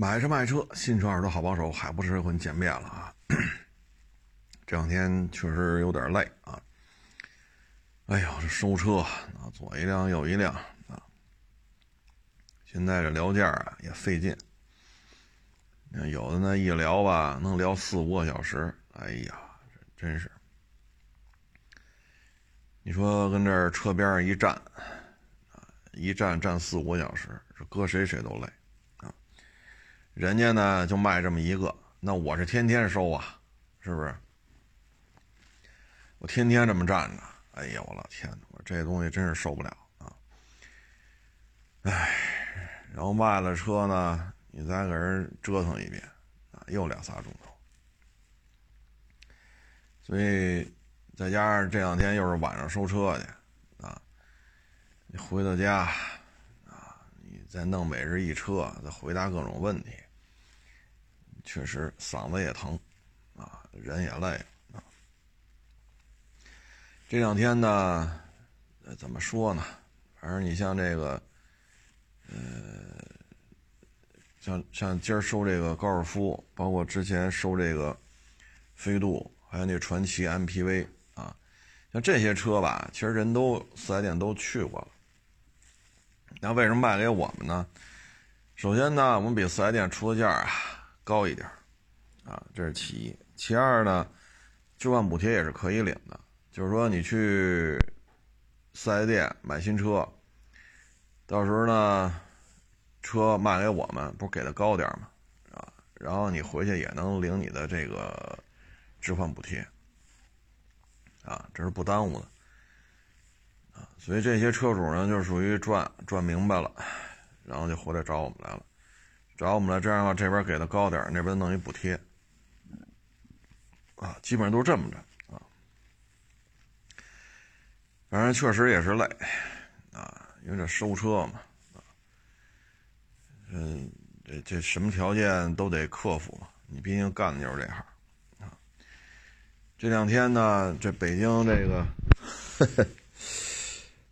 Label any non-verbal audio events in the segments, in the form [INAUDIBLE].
买车卖车，新车二手车好帮手，海博士和你见面了啊！这两天确实有点累啊。哎呦，这收车啊，左一辆右一辆啊。现在这聊价啊也费劲，有的呢一聊吧能聊四五个小时。哎呀，真是！你说跟这车边上一站啊，一站站四五个小时，这搁谁谁都累。人家呢就卖这么一个，那我是天天收啊，是不是？我天天这么站着，哎呀，我老天呐，我这东西真是受不了啊！哎，然后卖了车呢，你再给人折腾一遍啊，又两仨钟头。所以再加上这两天又是晚上收车去啊，你回到家，再弄每日一车，再回答各种问题。确实嗓子也疼，啊，人也累啊。这两天呢，呃怎么说呢？反正你像这个，呃，像像今儿收这个高尔夫，包括之前收这个飞度，还有那传祺 MPV 啊，像这些车吧，其实人都四 S 店都去过了。那为什么卖给我们呢？首先呢，我们比四 S 店出的价啊。高一点啊，这是其一。其二呢，置换补贴也是可以领的。就是说，你去四 S 店买新车，到时候呢，车卖给我们，不是给的高点吗？啊，然后你回去也能领你的这个置换补贴，啊，这是不耽误的。所以这些车主呢，就属于赚赚明白了，然后就回来找我们来了。找我们来，这样的话，这边给的高点，那边弄一补贴，啊，基本上都是这么着啊。反正确实也是累，啊，因为这收车嘛，啊，嗯，这这什么条件都得克服嘛，你毕竟干的就是这行，啊。这两天呢，这北京这个，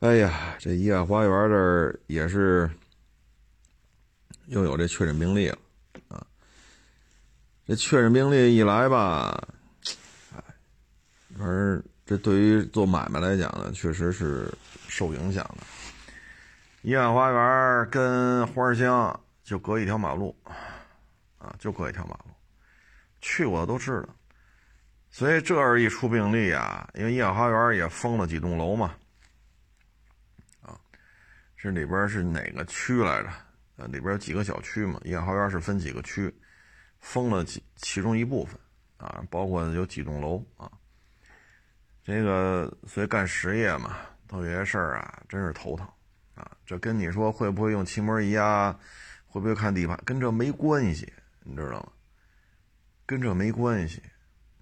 哎呀，这怡爱花园这儿也是。又有这确诊病例了，啊，这确诊病例一来吧，哎，反正这对于做买卖来讲呢，确实是受影响的。怡安花园跟花乡就隔一条马路，啊，就隔一条马路，去过的都知道。所以这儿一出病例啊，因为怡安花园也封了几栋楼嘛，这里边是哪个区来着？呃，里边有几个小区嘛？一号院是分几个区，封了几其中一部分啊，包括有几栋楼啊。这个所以干实业嘛，特别事儿啊，真是头疼啊。这跟你说会不会用漆膜仪啊，会不会看地盘，跟这没关系，你知道吗？跟这没关系。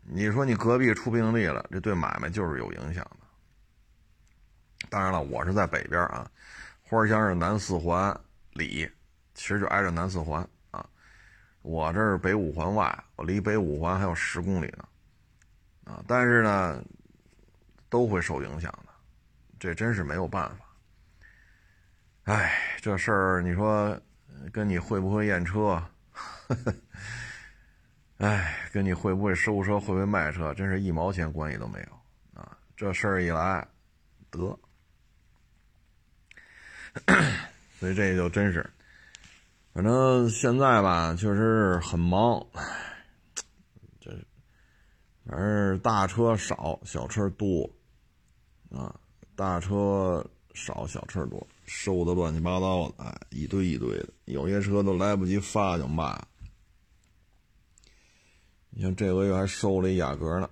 你说你隔壁出病例了，这对买卖就是有影响的。当然了，我是在北边啊，花乡是南四环里。其实就挨着南四环啊，我这是北五环外，我离北五环还有十公里呢，啊，但是呢，都会受影响的，这真是没有办法。哎，这事儿你说跟你会不会验车，[LAUGHS] 哎，跟你会不会收车、会不会卖车，真是一毛钱关系都没有啊！这事儿一来，得，[COUGHS] 所以这就真是。反正现在吧，确实很忙，这反正大车少，小车多，啊，大车少，小车多，收的乱七八糟的，哎，一堆一堆的，有些车都来不及发就卖了。你像这个月还收了一雅阁呢，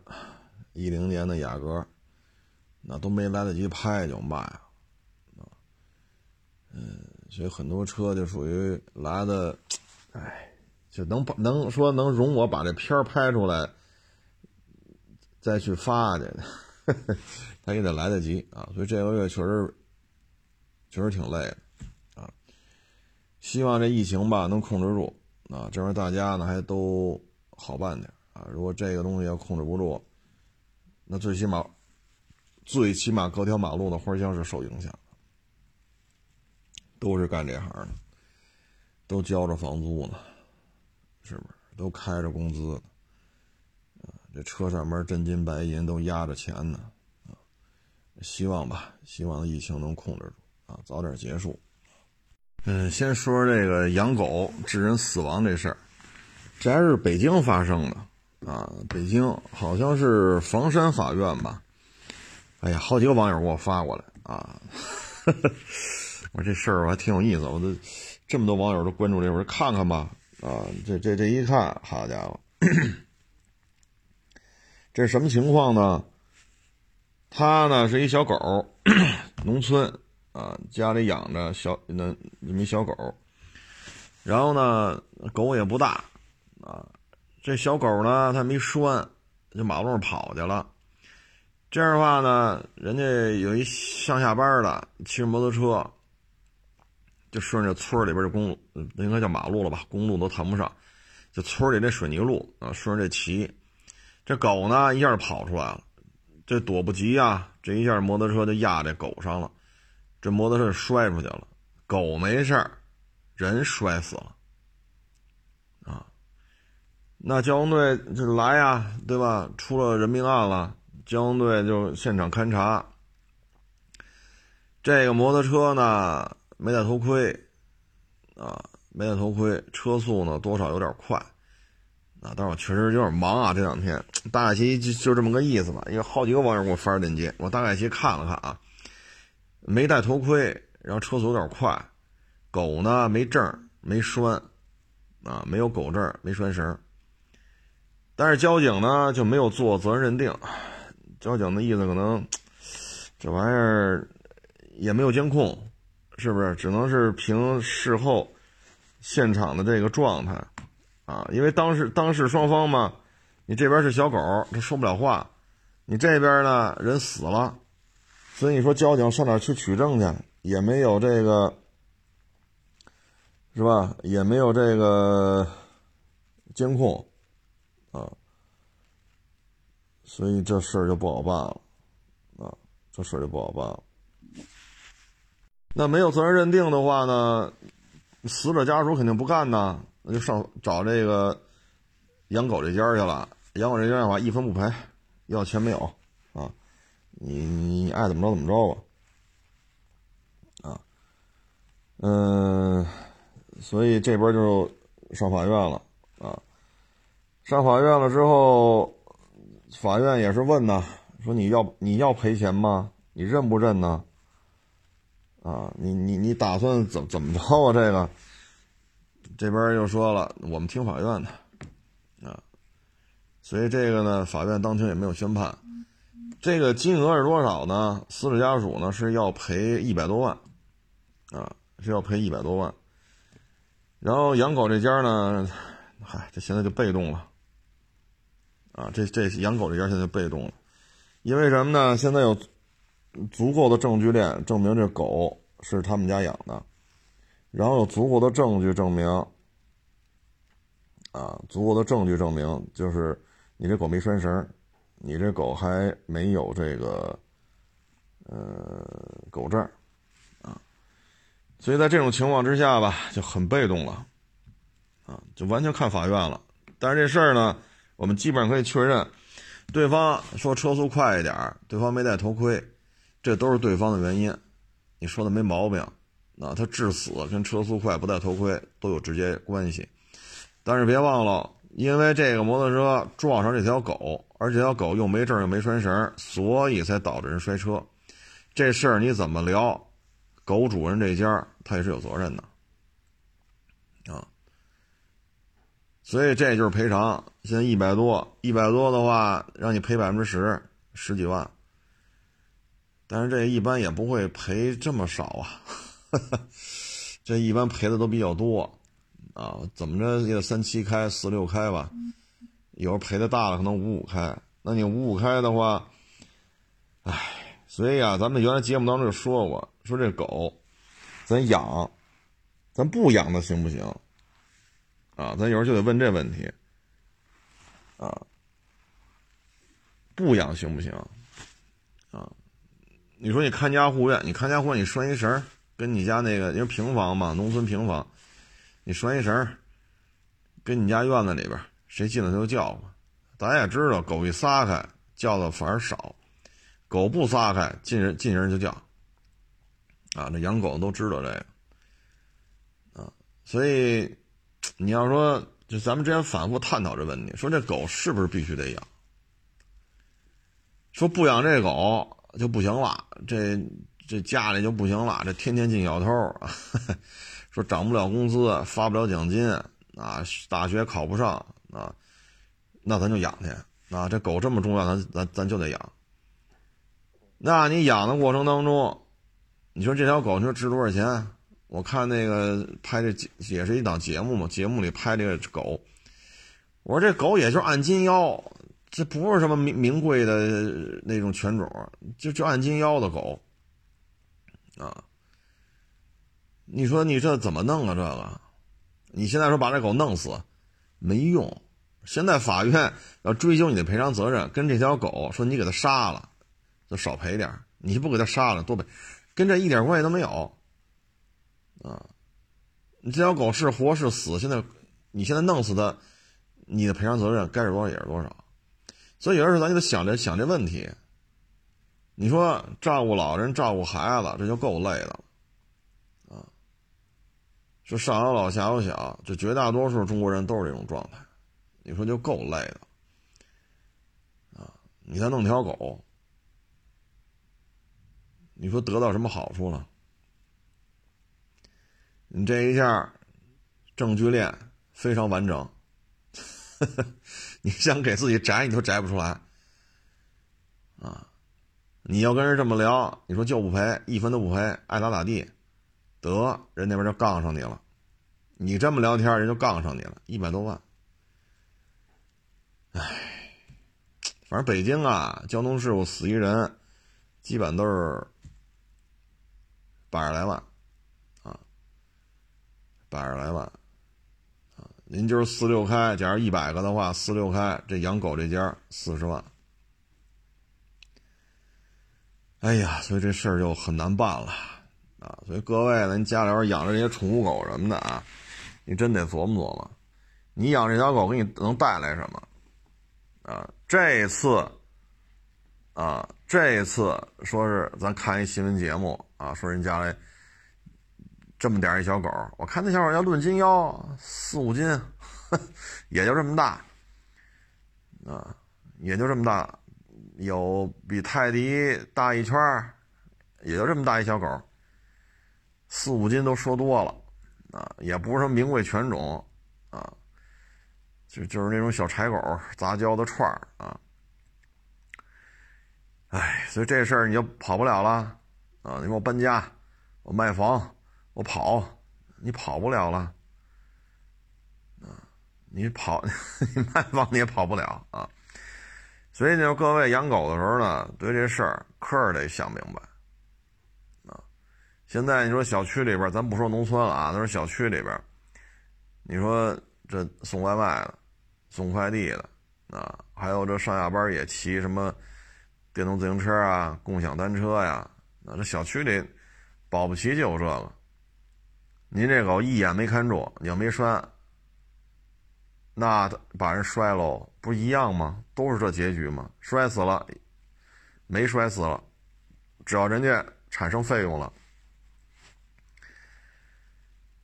一零年的雅阁，那都没来得及拍就卖了，嗯。所以很多车就属于来的，[TSK] 哎，就能把能说能容我把这片拍出来，再去发去，[LAUGHS] 他也得来得及啊。所以这个月确实确实挺累的啊。希望这疫情吧能控制住啊，这边大家呢还都好办点啊。如果这个东西要控制不住，那最起码最起码隔条马路的花香是受影响。都是干这行的，都交着房租呢，是不是都开着工资啊？这车上面真金白银都压着钱呢啊！希望吧，希望疫情能控制住啊，早点结束。嗯，先说这个养狗致人死亡这事儿，这还是北京发生的啊！北京好像是房山法院吧？哎呀，好几个网友给我发过来啊！[LAUGHS] 我说这事儿我还挺有意思，我都这么多网友都关注这，我说看看吧啊！这这这一看，好家伙，这是什么情况呢？他呢是一小狗，农村。啊，家里养着小那那么一小狗，然后呢，狗也不大，啊，这小狗呢，它没拴，就马路上跑去了。这样的话呢，人家有一上下班的骑着摩托车，就顺着村里边的公路，应该叫马路了吧？公路都谈不上，就村里这水泥路啊，顺着这骑，这狗呢一下跑出来了，这躲不及啊，这一下摩托车就压这狗上了。这摩托车摔出去了，狗没事，人摔死了，啊，那交通队就来呀，对吧？出了人命案了，交通队就现场勘查。这个摩托车呢没戴头盔，啊，没戴头盔，车速呢多少有点快，啊，但是我确实有点忙啊，这两天大概其就就这么个意思吧，因为好几个网友给我发链接，我大概其看了看啊。没戴头盔，然后车速有点快，狗呢没证没拴，啊，没有狗证没拴绳。但是交警呢就没有做责任认定，交警的意思可能这玩意儿也没有监控，是不是？只能是凭事后现场的这个状态，啊，因为当事当事双方嘛，你这边是小狗，它说不了话，你这边呢人死了。所以你说交警上哪去取证去？也没有这个，是吧？也没有这个监控啊，所以这事儿就不好办了啊，这事儿就不好办了。那没有责任认定的话呢，死者家属肯定不干呐，那就上找这个养狗这家去了。养狗这家的话，一分不赔，要钱没有啊。你你爱怎么着怎么着吧，啊，嗯，所以这边就上法院了啊，上法院了之后，法院也是问呐，说你要你要赔钱吗？你认不认呢？啊，你你你打算怎怎么着啊？这个这边又说了，我们听法院的啊，所以这个呢，法院当庭也没有宣判。这个金额是多少呢？死者家属呢是要赔一百多万，啊，是要赔一百多万。然后养狗这家呢，嗨，这现在就被动了，啊，这这养狗这家现在就被动了，因为什么呢？现在有足够的证据链证明这狗是他们家养的，然后有足够的证据证明，啊，足够的证据证明就是你这狗没拴绳。你这狗还没有这个，呃，狗证啊，所以在这种情况之下吧，就很被动了，啊，就完全看法院了。但是这事儿呢，我们基本上可以确认，对方说车速快一点，对方没戴头盔，这都是对方的原因。你说的没毛病，那他致死跟车速快、不戴头盔都有直接关系。但是别忘了。因为这个摩托车撞上这条狗，而这条狗又没证又没拴绳，所以才导致人摔车。这事儿你怎么聊？狗主人这家他也是有责任的啊。所以这就是赔偿，现在一百多，一百多的话让你赔百分之十，十几万。但是这一般也不会赔这么少啊，[LAUGHS] 这一般赔的都比较多。啊，怎么着也得三七开、四六开吧，有时候赔的大了，可能五五开。那你五五开的话，唉，所以啊，咱们原来节目当中就说过，说这狗，咱养，咱不养它行不行？啊，咱有时候就得问这问题，啊，不养行不行？你说你看家护院，你看家护院，你拴一绳，跟你家那个因为平房嘛，农村平房。你拴一绳跟你家院子里边谁进来就叫嘛。咱也知道，狗一撒开叫的反而少，狗不撒开进人进人就叫。啊，这养狗都知道这个。啊，所以你要说，就咱们之前反复探讨这问题，说这狗是不是必须得养？说不养这狗就不行了，这这家里就不行了，这天天进小偷，[LAUGHS] 说涨不了工资，发不了奖金，啊，大学考不上，啊，那咱就养去，啊，这狗这么重要，咱咱咱就得养。那你养的过程当中，你说这条狗你说值多少钱？我看那个拍这也是一档节目嘛，节目里拍这个狗，我说这狗也就按斤要。这不是什么名名贵的那种犬种，就就按斤要的狗，啊！你说你这怎么弄啊？这个，你现在说把这狗弄死，没用。现在法院要追究你的赔偿责任，跟这条狗说你给它杀了，就少赔点你不给它杀了多赔，跟这一点关系都没有。啊，你这条狗是活是死，现在你现在弄死它，你的赔偿责任该是多少也是多少。所以有的时候咱就得想这想这问题。你说照顾老人、照顾孩子，这就够累的了，啊！说上有老下有小，这绝大多数中国人都是这种状态。你说就够累的，啊！你再弄条狗，你说得到什么好处了？你这一下证据链非常完整。[LAUGHS] 你想给自己摘，你都摘不出来，啊！你要跟人这么聊，你说就不赔，一分都不赔，爱咋咋地，得人那边就杠上你了。你这么聊天，人就杠上你了，一百多万。唉，反正北京啊，交通事故死一人，基本都是百十来万，啊，百十来万。您就是四六开，假如一百个的话，四六开，这养狗这家四十万。哎呀，所以这事儿就很难办了啊！所以各位呢，您家里边养着这些宠物狗什么的啊，你真得琢磨琢磨，你养这条狗给你能带来什么啊？这次啊，这次说是咱看一新闻节目啊，说人家里。这么点一小狗，我看那小狗要论斤腰四五斤，也就这么大，啊，也就这么大，有比泰迪大一圈也就这么大一小狗，四五斤都说多了，啊，也不是什么名贵犬种，啊，就就是那种小柴狗杂交的串儿啊，哎，所以这事儿你就跑不了了，啊，你说我搬家，我卖房。我跑，你跑不了了，啊，你跑，[LAUGHS] 你卖房你也跑不了啊。所以呢，各位养狗的时候呢，对这事儿可是得想明白，啊。现在你说小区里边，咱不说农村了啊，都是小区里边，你说这送外卖的、送快递的，啊，还有这上下班也骑什么电动自行车啊、共享单车呀，那这小区里保不齐就有这个。您这狗一眼没看住，你要没拴，那把人摔喽，不一样吗？都是这结局吗？摔死了，没摔死了，只要人家产生费用了，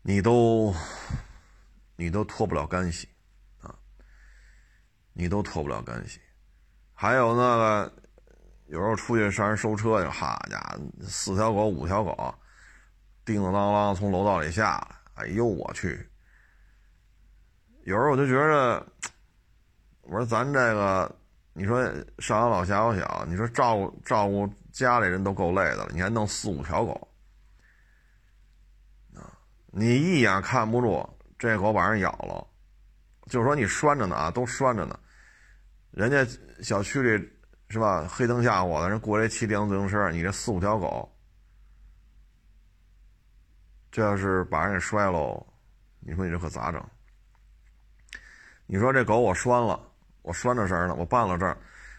你都你都脱不了干系啊，你都脱不了干系。还有那个，有时候出去上人收车去，好家伙，四条狗五条狗。叮叮当当从楼道里下来，哎呦我去！有时候我就觉着，我说咱这个，你说上有老下有小，你说照顾照顾家里人都够累的了，你还弄四五条狗啊！你一眼看不住，这狗把人咬了，就说你拴着呢啊，都拴着呢，人家小区里是吧？黑灯瞎火的，人过来骑电动自行车，你这四五条狗。这要是把人给摔喽，你说你这可咋整？你说这狗我拴了，我拴着绳了，我绊了这儿，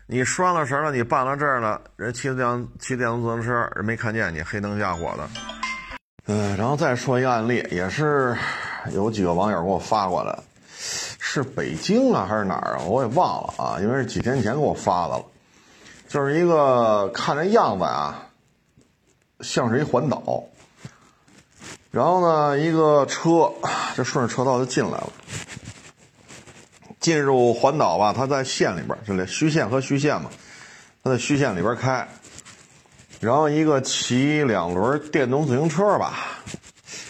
你拴了绳了，你绊了这儿了，人骑电骑电动自行车，人没看见你，黑灯瞎火的。嗯，然后再说一个案例，也是有几个网友给我发过来，是北京啊还是哪儿啊？我也忘了啊，因为是几天前给我发的了。就是一个看这样子啊，像是一环岛。然后呢，一个车 [SIGHS] 就顺着车道就进来了。进入环岛吧，它在线里边，就这虚线和虚线嘛，它在虚线里边开。然后一个骑两轮电动自行车吧，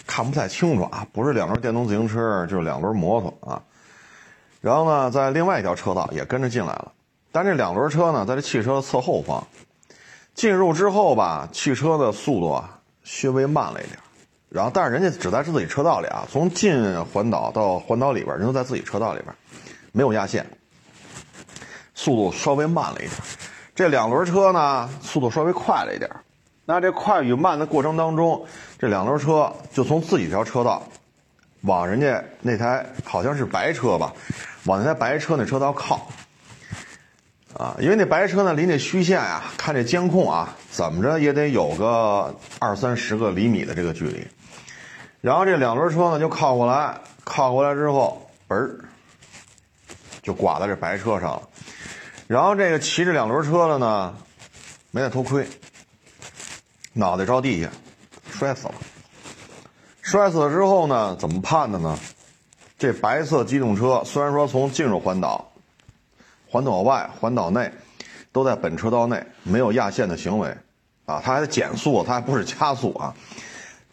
看不太清楚啊，不是两轮电动自行车，就是两轮摩托啊。然后呢，在另外一条车道也跟着进来了，但这两轮车呢，在这汽车的侧后方。进入之后吧，汽车的速度啊，稍微慢了一点。然后，但是人家只在自己车道里啊，从进环岛到环岛里边，人都在自己车道里边，没有压线，速度稍微慢了一点。这两轮车呢，速度稍微快了一点。那这快与慢的过程当中，这两轮车就从自己条车道往人家那台好像是白车吧。往那台白车那车道靠，啊，因为那白车呢离那虚线呀，看这监控啊，怎么着也得有个二三十个厘米的这个距离。然后这两轮车呢就靠过来，靠过来之后，嘣儿就挂在这白车上了。然后这个骑着两轮车的呢，没戴头盔，脑袋着地下，摔死了。摔死了之后呢，怎么判的呢？这白色机动车虽然说从进入环岛、环岛外、环岛内都在本车道内，没有压线的行为，啊，它还减速，它还不是加速啊，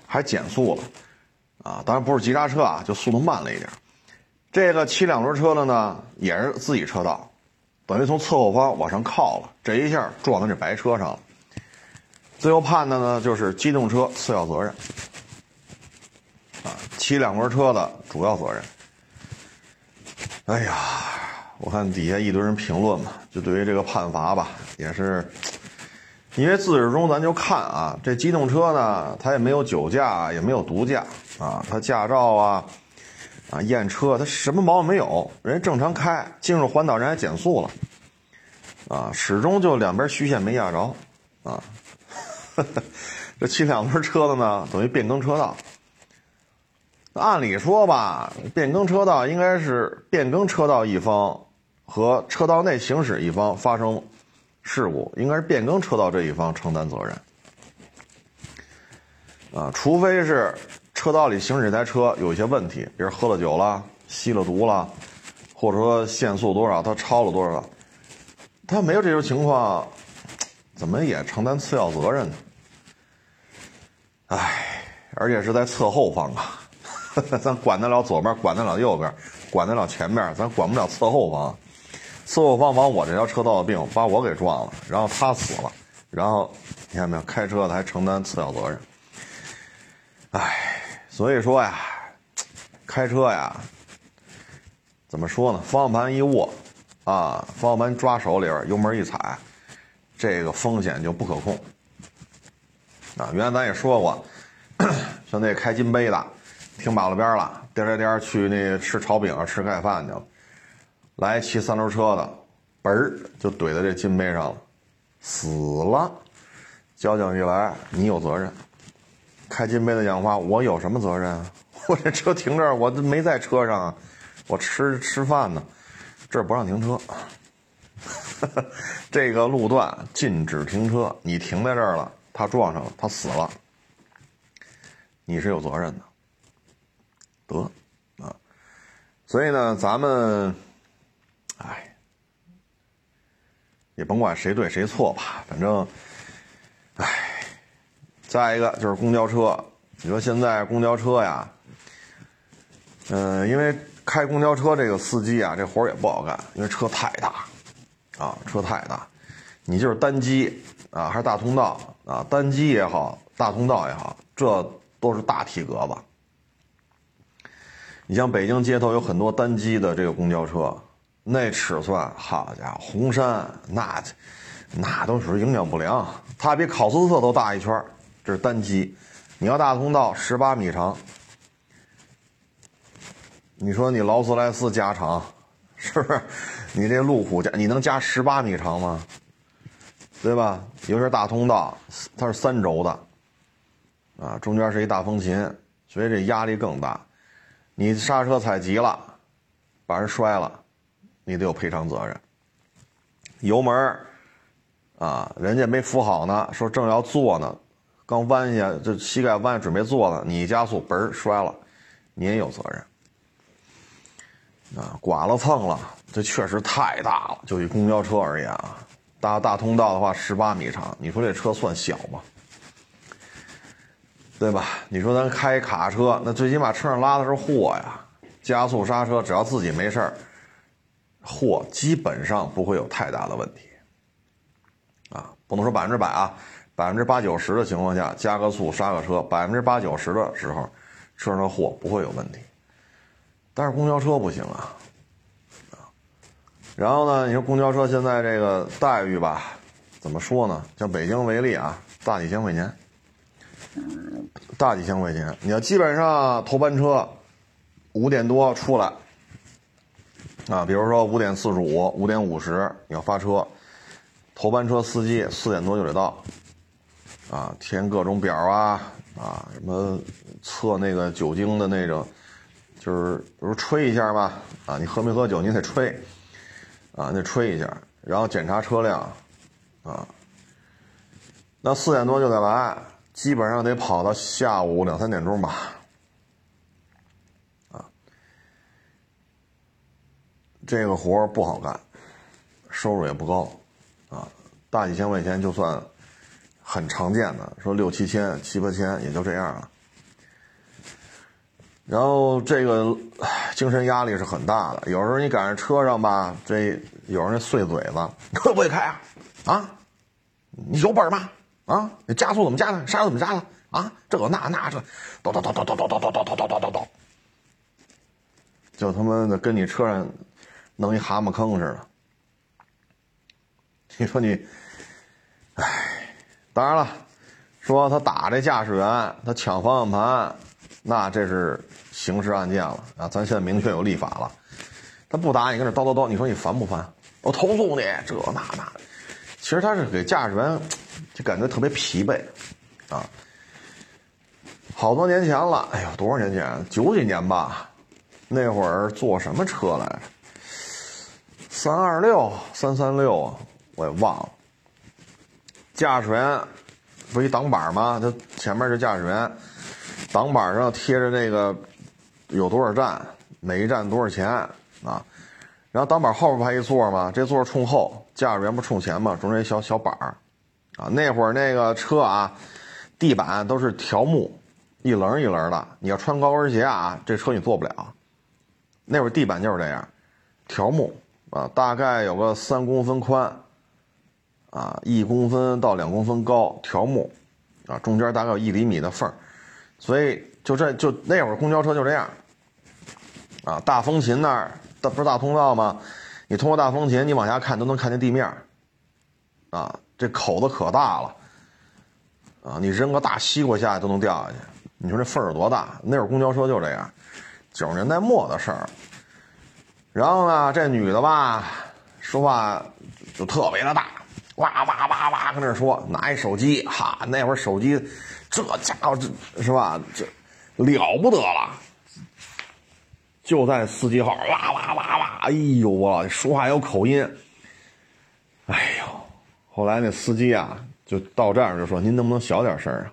还减速了，啊，当然不是急刹车啊，就速度慢了一点。这个骑两轮车的呢，也是自己车道，等于从侧后方往上靠了，这一下撞到这白车上了。最后判的呢，就是机动车次要责任，啊，骑两轮车的主要责任。哎呀，我看底下一堆人评论嘛，就对于这个判罚吧，也是，因为自始终咱就看啊，这机动车呢，它也没有酒驾，也没有毒驾啊，他驾照啊，啊验车，他什么毛病没有，人家正常开，进入环岛人还减速了，啊，始终就两边虚线没压着，啊，[LAUGHS] 这骑两轮车的呢，等于变更车道。按理说吧，变更车道应该是变更车道一方和车道内行驶一方发生事故，应该是变更车道这一方承担责任。啊，除非是车道里行驶这台车有一些问题，比如喝了酒了、吸了毒了，或者说限速多少他超了多少，他没有这种情况，怎么也承担次要责任呢？唉，而且是在侧后方啊。[LAUGHS] 咱管得了左边，管得了右边，管得了前面，咱管不了侧后方。侧后方往我这条车道的病，把我给撞了，然后他死了，然后你看没有，开车的还承担次要责任。唉，所以说呀，开车呀，怎么说呢？方向盘一握，啊，方向盘抓手里边，油门一踩，这个风险就不可控。啊，原来咱也说过，像那开金杯的。停马路边了，颠颠颠去那吃炒饼，吃盖饭去了。来骑三轮车的，嘣儿就怼在这金杯上了，死了。交警一来，你有责任。开金杯的讲话，我有什么责任啊？[LAUGHS] 我这车停这儿，我都没在车上啊，我吃吃饭呢，这儿不让停车。[LAUGHS] 这个路段禁止停车，你停在这儿了，他撞上了，他死了，你是有责任的。得，啊，所以呢，咱们，哎，也甭管谁对谁错吧，反正，再一个就是公交车，你说现在公交车呀，嗯，因为开公交车这个司机啊，这活也不好干，因为车太大，啊，车太大，你就是单机啊，还是大通道啊，单机也好，大通道也好，这都是大体格子。你像北京街头有很多单机的这个公交车，那尺寸，好家伙，红山那那都属于营养不良，它比考斯特都大一圈是单机。你要大通道十八米长，你说你劳斯莱斯加长，是不是？你这路虎加，你能加十八米长吗？对吧？尤其是大通道，它是三轴的，啊，中间是一大风琴，所以这压力更大。你刹车踩急了，把人摔了，你得有赔偿责任。油门啊，人家没扶好呢，说正要坐呢，刚弯下，这膝盖弯准备坐呢，你加速，嘣儿摔了，你也有责任。啊，剐了蹭了，这确实太大了。就以公交车而言啊，大大通道的话十八米长，你说这车算小吗？对吧？你说咱开卡车，那最起码车上拉的是货呀，加速刹车，只要自己没事儿，货基本上不会有太大的问题。啊，不能说百分之百啊，百分之八九十的情况下，加个速刹个车，百分之八九十的时候，车上的货不会有问题。但是公交车不行啊，然后呢，你说公交车现在这个待遇吧，怎么说呢？像北京为例啊，大几千块钱，大几千块钱，你要基本上头班车五点多出来，啊，比如说五点四十五、五点五十你要发车，头班车司机四点多就得到，啊，填各种表啊，啊，什么测那个酒精的那种。就是比如吹一下吧，啊，你喝没喝酒？你得吹，啊，得吹一下，然后检查车辆，啊，那四点多就得来，基本上得跑到下午两三点钟吧，啊，这个活不好干，收入也不高，啊，大几千块钱就算很常见的，说六七千、七八千也就这样了。然后这个精神压力是很大的，有时候你赶上车上吧，这有人碎嘴子，会不会开啊？啊，你有本吗？啊，你加速怎么加的？刹车怎么刹的？啊，这个那那这，叨叨叨叨叨叨叨叨叨叨叨叨叨，就他妈的跟你车上弄一蛤蟆坑似的。你说你，唉，当然了，说他打这驾驶员，他抢方向盘，那这是。刑事案件了啊！咱现在明确有立法了，他不打你，跟这叨叨叨，你说你烦不烦？我投诉你，这那那的。其实他是给驾驶员就感觉特别疲惫啊。好多年前了，哎呦，多少年前？九几年吧。那会儿坐什么车来着？三二六、三三六啊，我也忘了。驾驶员不一挡板吗？他前面是驾驶员，挡板上贴着那个。有多少站？每一站多少钱啊？然后挡板后边不还一座吗？这座冲后，驾驶员不冲前吗？中间一小小板儿啊。那会儿那个车啊，地板都是条木，一棱一棱的。你要穿高跟鞋啊，这车你坐不了。那会儿地板就是这样，条木啊，大概有个三公分宽啊，一公分到两公分高，条木啊，中间大概有一厘米的缝儿所以就这就那会儿公交车就这样。啊，大风琴那儿，不是大通道吗？你通过大风琴，你往下看都能看见地面。啊，这口子可大了。啊，你扔个大西瓜下去都能掉下去。你说这缝儿有多大？那会儿公交车就这样，九十年代末的事儿。然后呢，这女的吧，说话就特别的大，哇哇哇哇跟那说，拿一手机，哈，那会儿手机，这家伙这是吧？这了不得了。就在司机号，哇哇哇哇！哎呦，我说话有口音。哎呦，后来那司机啊，就到这就说：“您能不能小点声啊？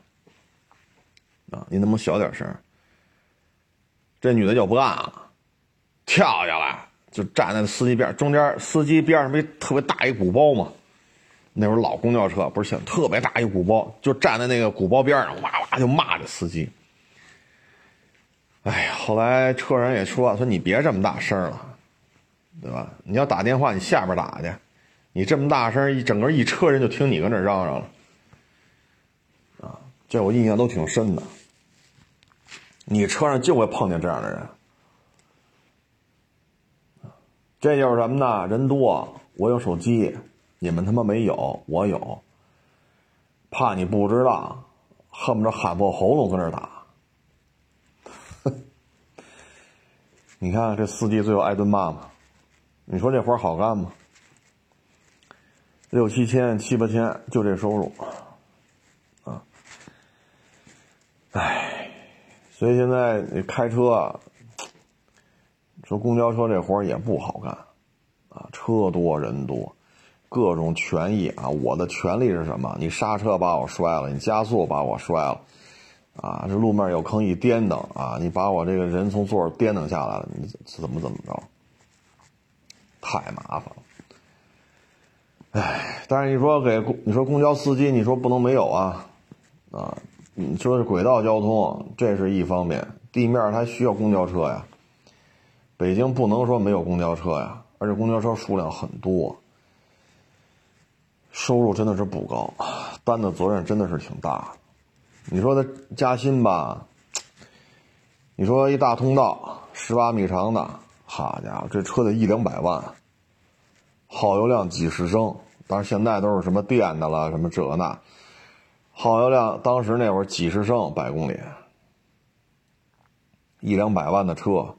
啊，您能不能小点声？”这女的就不干了，跳下来就站在司机边中间，司机边上不特别大一鼓包吗？那会儿老公交车不是现特别大一鼓包，就站在那个鼓包边上，哇哇就骂这司机。哎呀，后来车人也说说你别这么大声了，对吧？你要打电话，你下边打去，你这么大声，一整个一车人就听你搁那嚷嚷了，啊，这我印象都挺深的。你车上就会碰见这样的人，这就是什么呢？人多，我有手机，你们他妈没有，我有，怕你不知道，恨不得喊破喉咙搁那打。[LAUGHS] 你看这司机最后挨顿骂嘛？你说这活好干吗？六七千、七八千，就这收入，啊，唉，所以现在你开车，说公交车这活也不好干，啊，车多人多，各种权益啊，我的权利是什么？你刹车把我摔了，你加速把我摔了，啊，这路面有坑一颠蹬啊，你把我这个人从座上颠蹬下来了，你怎么怎么着？太麻烦了。哎，但是你说给，你说公交司机，你说不能没有啊，啊，你说是轨道交通，这是一方面，地面它需要公交车呀。北京不能说没有公交车呀，而且公交车数量很多，收入真的是不高，担的责任真的是挺大。你说他加薪吧，你说一大通道十八米长的，好家伙，这车得一两百万，耗油量几十升，但是现在都是什么电的了，什么这那，耗油量当时那会儿几十升百公里，一两百万的车。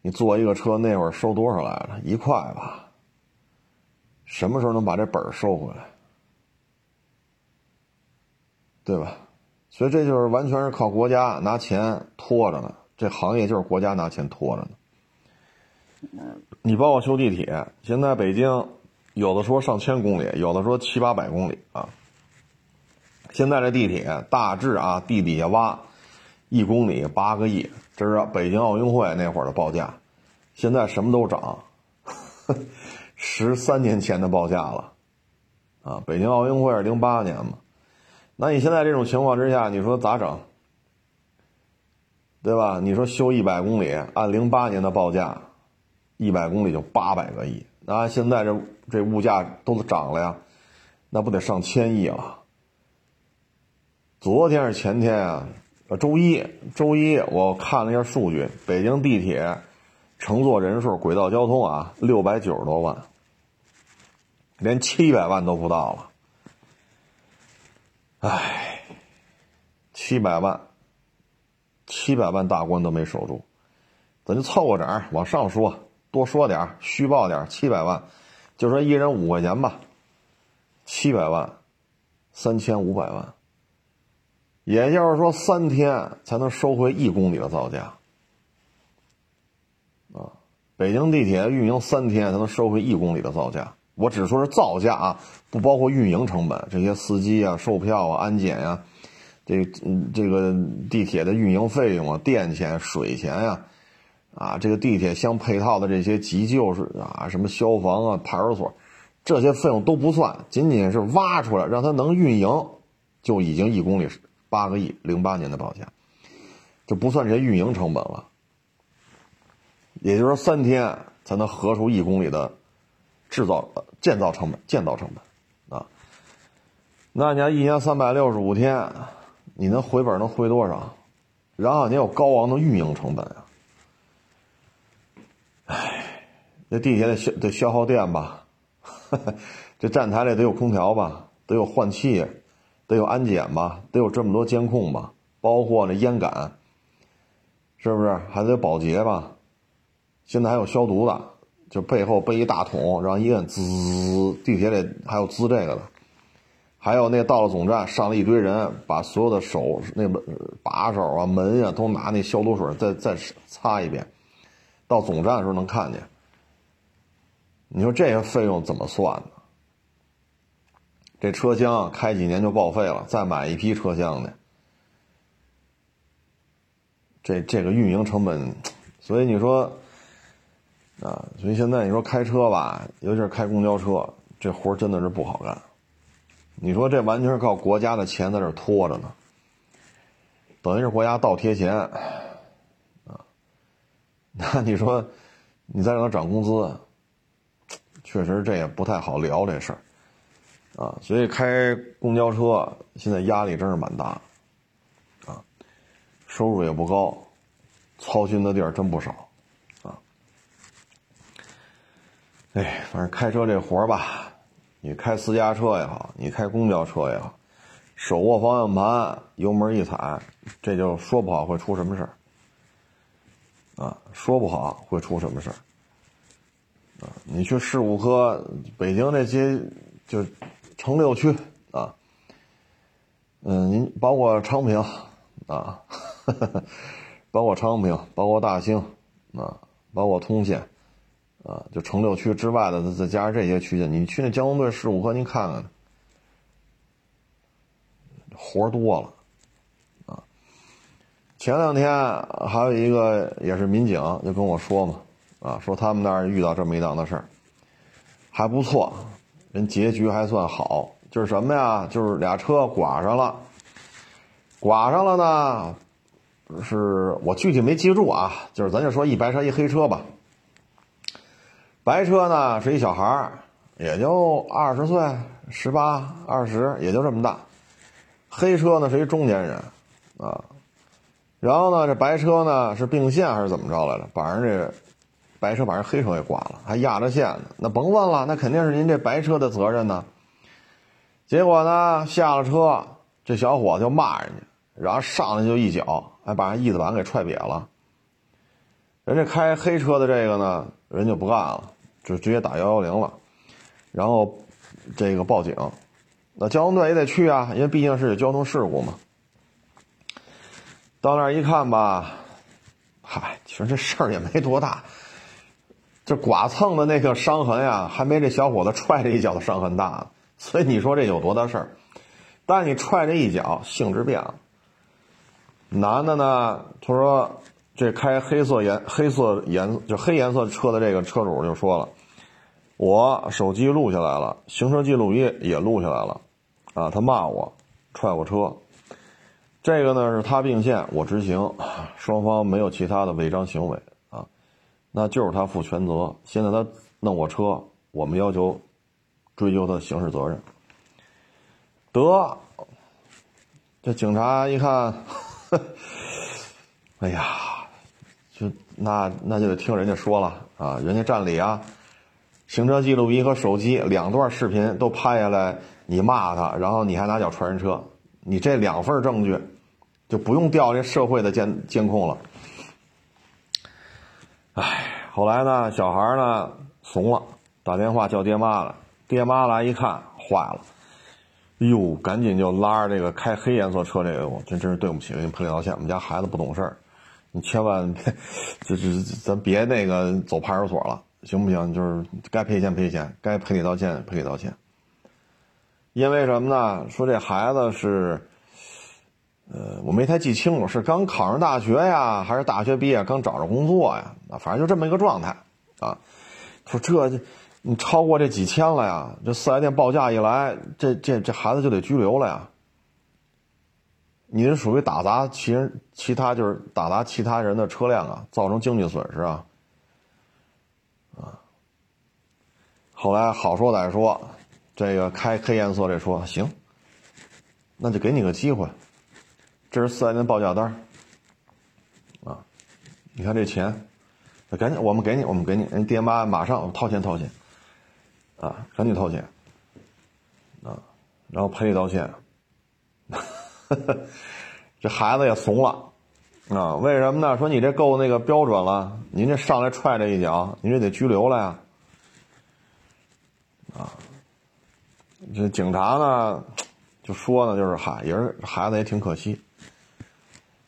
你坐一个车那会儿收多少来着？一块吧。什么时候能把这本儿收回来？对吧？所以这就是完全是靠国家拿钱拖着呢。这行业就是国家拿钱拖着呢。你包括修地铁，现在北京有的说上千公里，有的说七八百公里啊。现在这地铁大致啊，地底下挖一公里八个亿。这是北京奥运会那会儿的报价，现在什么都涨，[LAUGHS] 十三年前的报价了，啊，北京奥运会是零八年嘛，那你现在这种情况之下，你说咋整？对吧？你说修一百公里，按零八年的报价，一百公里就八百个亿，那现在这这物价都涨了呀，那不得上千亿了？昨天是前天啊。呃周一，周一我看了一下数据，北京地铁乘坐人数、轨道交通啊，六百九十多万，连七百万都不到了。唉，七百万，七百万大关都没守住，咱就凑个整往上说，多说点虚报点七百万，就说一人五块钱吧，七百万，三千五百万。也就是说，三天才能收回一公里的造价，啊，北京地铁运营三天才能收回一公里的造价。我只说是造价啊，不包括运营成本，这些司机啊、售票啊、安检呀，这这个地铁的运营费用啊、电钱、水钱呀，啊，这个地铁相配套的这些急救是啊，什么消防啊、派出所，这些费用都不算，仅仅是挖出来让它能运营，就已经一公里八个亿，零八年的报价，就不算这些运营成本了。也就是说，三天才能合出一公里的制造、建造成本、建造成本啊。那你要一年三百六十五天，你能回本能回多少？然后你有高昂的运营成本啊。唉，这地铁得消得消耗电吧？[LAUGHS] 这站台里得有空调吧？得有换气。得有安检吧，得有这么多监控吧，包括那烟感，是不是还得保洁吧？现在还有消毒的，就背后背一大桶，然后一摁滋，地铁里还有滋这个的，还有那到了总站上了一堆人，把所有的手那把手啊门呀都拿那消毒水再再擦一遍，到总站的时候能看见。你说这些费用怎么算呢？这车厢开几年就报废了，再买一批车厢的，这这个运营成本，所以你说，啊，所以现在你说开车吧，尤其是开公交车，这活真的是不好干。你说这完全是靠国家的钱在这拖着呢，等于是国家倒贴钱，啊，[LAUGHS] 那你说你再让他涨工资，确实这也不太好聊这事儿。啊，所以开公交车现在压力真是蛮大，啊，收入也不高，操心的地儿真不少，啊，哎，反正开车这活儿吧，你开私家车也好，你开公交车也好，手握方向盘，油门一踩，这就说不好会出什么事儿，啊，说不好会出什么事儿，啊，你去事故科，北京那些就。城六区啊，嗯，您包括昌平啊，[LAUGHS] 包括昌平，包括大兴啊，包括通县，啊，就城六区之外的，再加上这些区间，你去那交通队事务科，您看看，活多了，啊。前两天还有一个也是民警就跟我说嘛，啊，说他们那儿遇到这么一档子事儿，还不错，人结局还算好，就是什么呀？就是俩车剐上了，剐上了呢。是我具体没记住啊，就是咱就说一白车一黑车吧。白车呢是一小孩儿，也就二十岁，十八二十，也就这么大。黑车呢是一中年人，啊，然后呢这白车呢是并线还是怎么着来着？把人这白车把人黑车给刮了，还压着线呢。那甭问了，那肯定是您这白车的责任呢。结果呢下了车，这小伙子就骂人家。然后上来就一脚，还把人翼子板给踹瘪了。人家开黑车的这个呢，人就不干了，就直接打幺幺零了，然后这个报警。那交通队也得去啊，因为毕竟是有交通事故嘛。到那儿一看吧，嗨，其实这事儿也没多大，这剐蹭的那个伤痕呀，还没这小伙子踹这一脚的伤痕大呢。所以你说这有多大事儿？但你踹这一脚，性质变了。男的呢？他说：“这开黑色颜黑色颜就黑颜色车的这个车主就说了，我手机录下来了，行车记录仪也录下来了，啊，他骂我，踹我车，这个呢是他并线，我直行，双方没有其他的违章行为啊，那就是他负全责。现在他弄我车，我们要求追究他的刑事责任。得，这警察一看。[LAUGHS] ”哎呀，那那就得听人家说了啊，人家站里啊，行车记录仪和手机两段视频都拍下来，你骂他，然后你还拿脚踹人车，你这两份证据就不用调这社会的监监控了。哎，后来呢，小孩呢怂了，打电话叫爹妈了，爹妈来一看，坏了。哟，赶紧就拉着这个开黑颜色车这个，我真真是对不起，给你赔礼道歉。我们家孩子不懂事儿，你千万别，就是咱别那个走派出所了，行不行？就是该赔钱赔钱，该赔礼道歉赔礼道歉。因为什么呢？说这孩子是，呃，我没太记清楚，是刚考上大学呀，还是大学毕业刚找着工作呀？啊，反正就这么一个状态啊。说这。你超过这几千了呀？这四 S 店报价一来，这这这孩子就得拘留了呀。你是属于打砸其人其他就是打砸其他人的车辆啊，造成经济损失啊。啊。后来好说歹说，这个开黑颜色这说行，那就给你个机会。这是四 S 店报价单啊，你看这钱，赶紧我们给你，我们给你，人爹妈马上掏钱掏钱。啊，赶紧掏钱，啊，然后赔礼道歉，[LAUGHS] 这孩子也怂了，啊，为什么呢？说你这够那个标准了，您这上来踹这一脚，您这得拘留了呀，啊，这警察呢就说呢，就是嗨，也是孩子也挺可惜，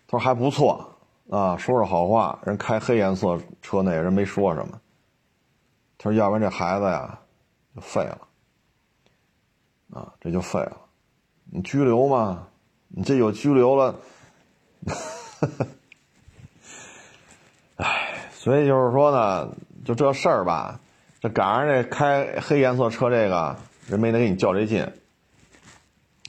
他说还不错，啊，说说好话，人开黑颜色车那人没说什么，他说要不然这孩子呀。就废了，啊，这就废了。你拘留嘛？你这有拘留了，哎，所以就是说呢，就这事儿吧，这赶上这开黑颜色车这个人没得给你较这劲，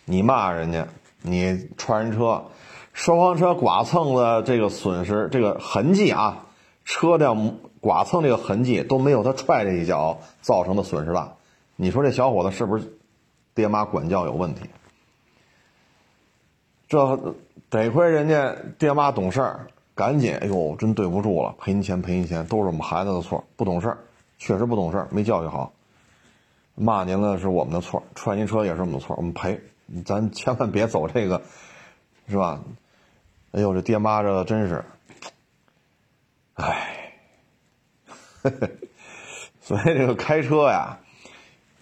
你骂人家，你踹人车，双方车剐蹭的这个损失，这个痕迹啊，车辆。剐蹭这个痕迹都没有他踹这一脚造成的损失大，你说这小伙子是不是爹妈管教有问题？这得亏人家爹妈懂事儿，赶紧，哎呦，真对不住了，赔你钱赔你钱，都是我们孩子的错，不懂事儿，确实不懂事儿，没教育好，骂您了是我们的错，踹您车也是我们的错，我们赔，咱千万别走这个，是吧？哎呦，这爹妈这真是，唉。[LAUGHS] 所以这个开车呀，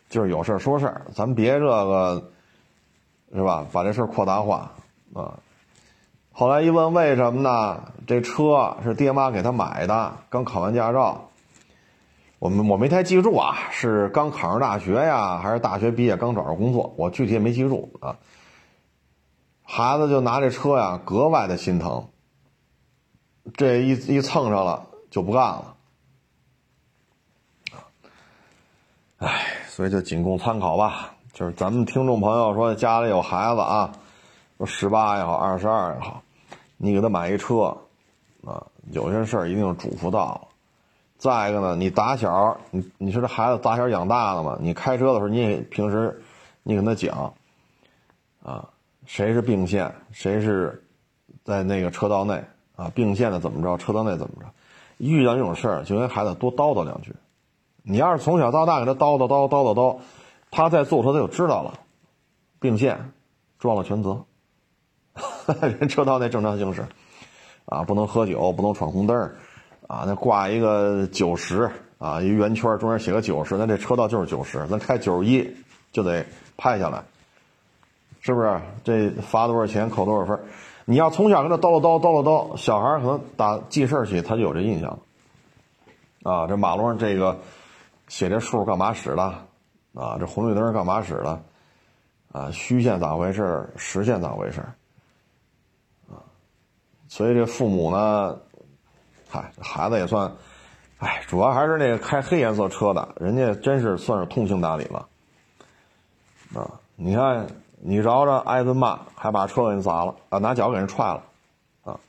就是有事儿说事儿，咱别这个，是吧？把这事儿扩大化啊！后来一问为什么呢？这车是爹妈给他买的，刚考完驾照。我们我没太记住啊，是刚考上大学呀，还是大学毕业刚找着工作？我具体也没记住啊。孩子就拿这车呀，格外的心疼。这一一蹭上了就不干了，哎，所以就仅供参考吧。就是咱们听众朋友说家里有孩子啊，说十八也好，二十二也好，你给他买一车，啊，有些事儿一定是嘱咐到了。再一个呢，你打小你你说这孩子打小养大了嘛，你开车的时候你也平时你跟他讲，啊，谁是并线，谁是在那个车道内啊，并线的怎么着，车道内怎么着，遇到这种事儿就跟孩子多叨叨两句。你要是从小到大给他叨叨叨叨叨叨。他在坐车他就知道了，并线，撞了全责。[LAUGHS] 人车道内正常行驶，啊，不能喝酒，不能闯红灯啊，那挂一个九十啊，一圆圈中间写个九十，那这车道就是九十，咱开九十一就得拍下来，是不是？这罚多少钱，扣多少分？你要从小跟他叨叨叨叨叨叨，小孩可能打记事起他就有这印象，啊，这马路上这个写这数干嘛使的？啊，这红绿灯干嘛使的？啊，虚线咋回事？实线咋回事？所以这父母呢，嗨，孩子也算，哎，主要还是那个开黑颜色车的，人家真是算是通情达理了。啊，你看你饶着挨顿骂，还把车给人砸了，啊，拿脚给人踹了，啊，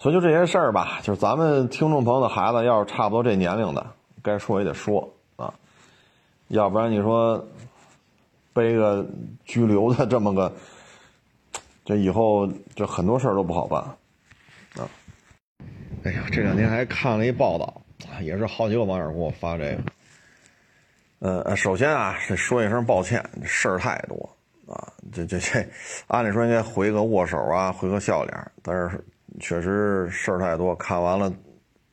所以就这些事儿吧，就是咱们听众朋友的孩子，要是差不多这年龄的，该说也得说啊。要不然你说背个拘留的这么个，这以后这很多事儿都不好办！哎呀，这两天还看了一报道，也是好几个网友给我发这个。呃，首先啊，得说一声抱歉，事儿太多啊！这这这，按理说应该回个握手啊，回个笑脸，但是确实事儿太多。看完了，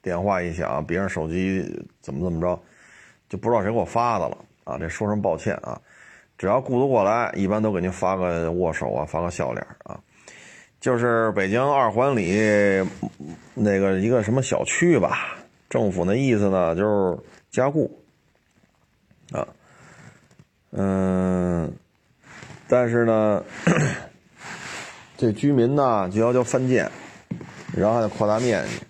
电话一响，别人手机怎么怎么着，就不知道谁给我发的了。啊，这说声抱歉啊，只要顾得过来，一般都给您发个握手啊，发个笑脸啊。就是北京二环里那个一个什么小区吧，政府那意思呢，就是加固啊，嗯，但是呢，这居民呢就要求翻建，然后还得扩大面积，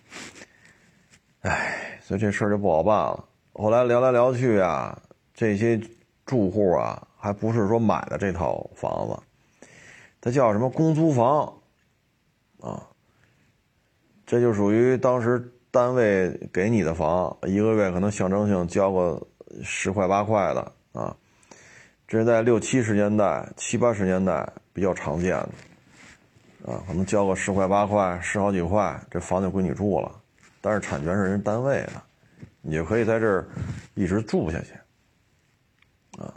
哎，所以这事儿就不好办了。后来聊来聊去啊。这些住户啊，还不是说买的这套房子，它叫什么公租房啊？这就属于当时单位给你的房，一个月可能象征性交个十块八块的啊。这是在六七十年代、七八十年代比较常见的啊，可能交个十块八块、十好几块，这房就归你住了，但是产权是人单位的，你就可以在这儿一直住下去。啊，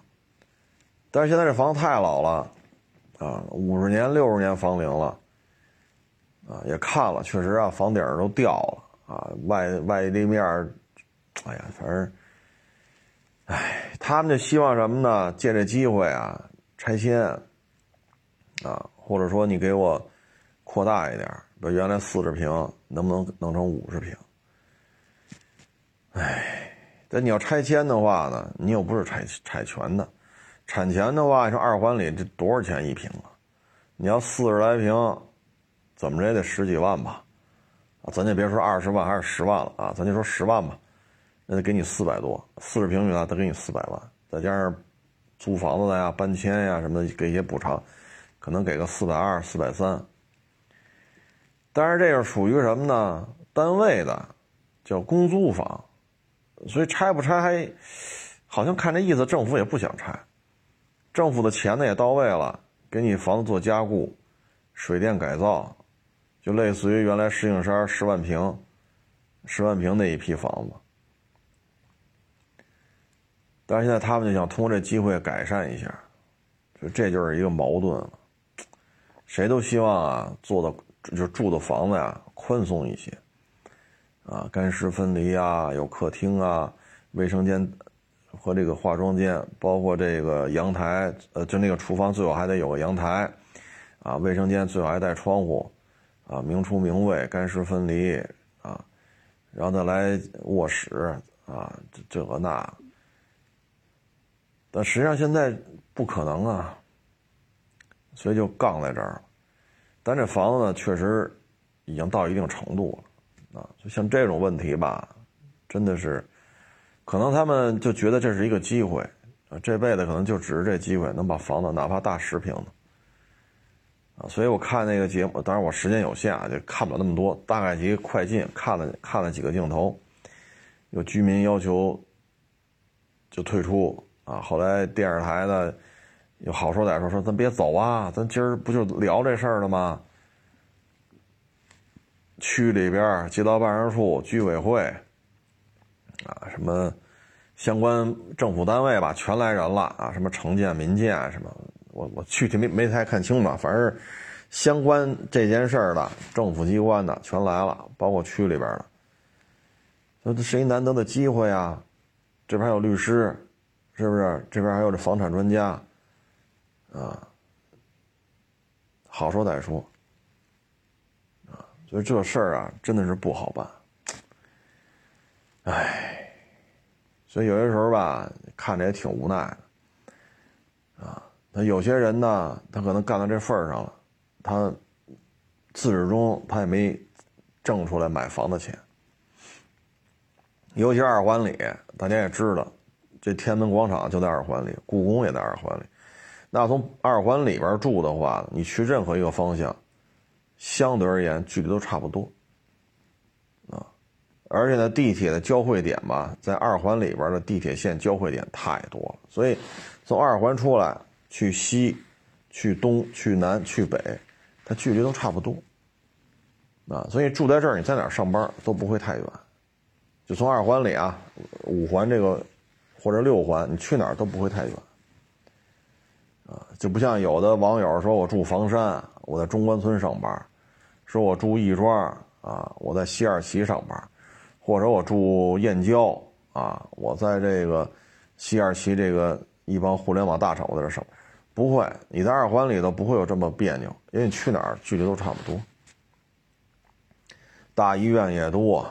但是现在这房子太老了，啊，五十年、六十年房龄了，啊，也看了，确实啊，房顶都掉了，啊，外外立面，哎呀，反正，哎，他们就希望什么呢？借这机会啊，拆迁，啊，或者说你给我扩大一点，把原来四十平能不能弄成五十平？哎。但你要拆迁的话呢，你又不是产产权的，产权的话，你说二环里这多少钱一平啊？你要四十来平，怎么着也得十几万吧？啊，咱就别说二十万还是十万了啊，咱就说十万吧，那得给你四百多，四十平米啊，得给你四百万，再加上租房子的呀、搬迁呀什么的，给一些补偿，可能给个四百二、四百三。但是这个属于什么呢？单位的，叫公租房。所以拆不拆还，好像看这意思，政府也不想拆，政府的钱呢也到位了，给你房子做加固、水电改造，就类似于原来石景山十万平、十万平那一批房子。但是现在他们就想通过这机会改善一下，就这就是一个矛盾了。谁都希望啊，做的就住的房子呀宽松一些。啊，干湿分离啊，有客厅啊，卫生间和这个化妆间，包括这个阳台，呃，就那个厨房最好还得有个阳台，啊，卫生间最好还带窗户，啊，明厨明卫，干湿分离啊，然后再来卧室啊，这这个那，但实际上现在不可能啊，所以就杠在这儿了。但这房子呢，确实已经到一定程度了啊，就像这种问题吧，真的是，可能他们就觉得这是一个机会啊，这辈子可能就只是这机会能把房子哪怕大十平的。所以我看那个节目，当然我时间有限啊，就看不了那么多。大概其快进看了看了几个镜头，有居民要求就退出啊。后来电视台的有好说歹说说咱别走啊，咱今儿不就聊这事儿了吗？区里边街道办事处、居委会啊，什么相关政府单位吧，全来人了啊，什么城建、民建什么。我我具体没没太看清吧，反正相关这件事儿的政府机关的全来了，包括区里边的。那这是一难得的机会啊！这边还有律师，是不是？这边还有这房产专家，啊，好说歹说，啊，所以这事儿啊，真的是不好办。唉，所以有些时候吧，看着也挺无奈的，那有些人呢，他可能干到这份儿上了，他自始终他也没挣出来买房的钱。尤其二环里，大家也知道，这天安门广场就在二环里，故宫也在二环里。那从二环里边住的话，你去任何一个方向，相对而言距离都差不多啊。而且呢，地铁的交汇点吧，在二环里边的地铁线交汇点太多了，所以从二环出来。去西，去东，去南，去北，它距离都差不多，啊，所以住在这儿，你在哪儿上班都不会太远，就从二环里啊，五环这个或者六环，你去哪儿都不会太远，啊，就不像有的网友说我住房山，我在中关村上班，说我住亦庄啊，我在西二旗上班，或者我住燕郊啊，我在这个西二旗这个一帮互联网大厂我在这上班。不会，你在二环里头不会有这么别扭，因为你去哪儿距离都差不多。大医院也多，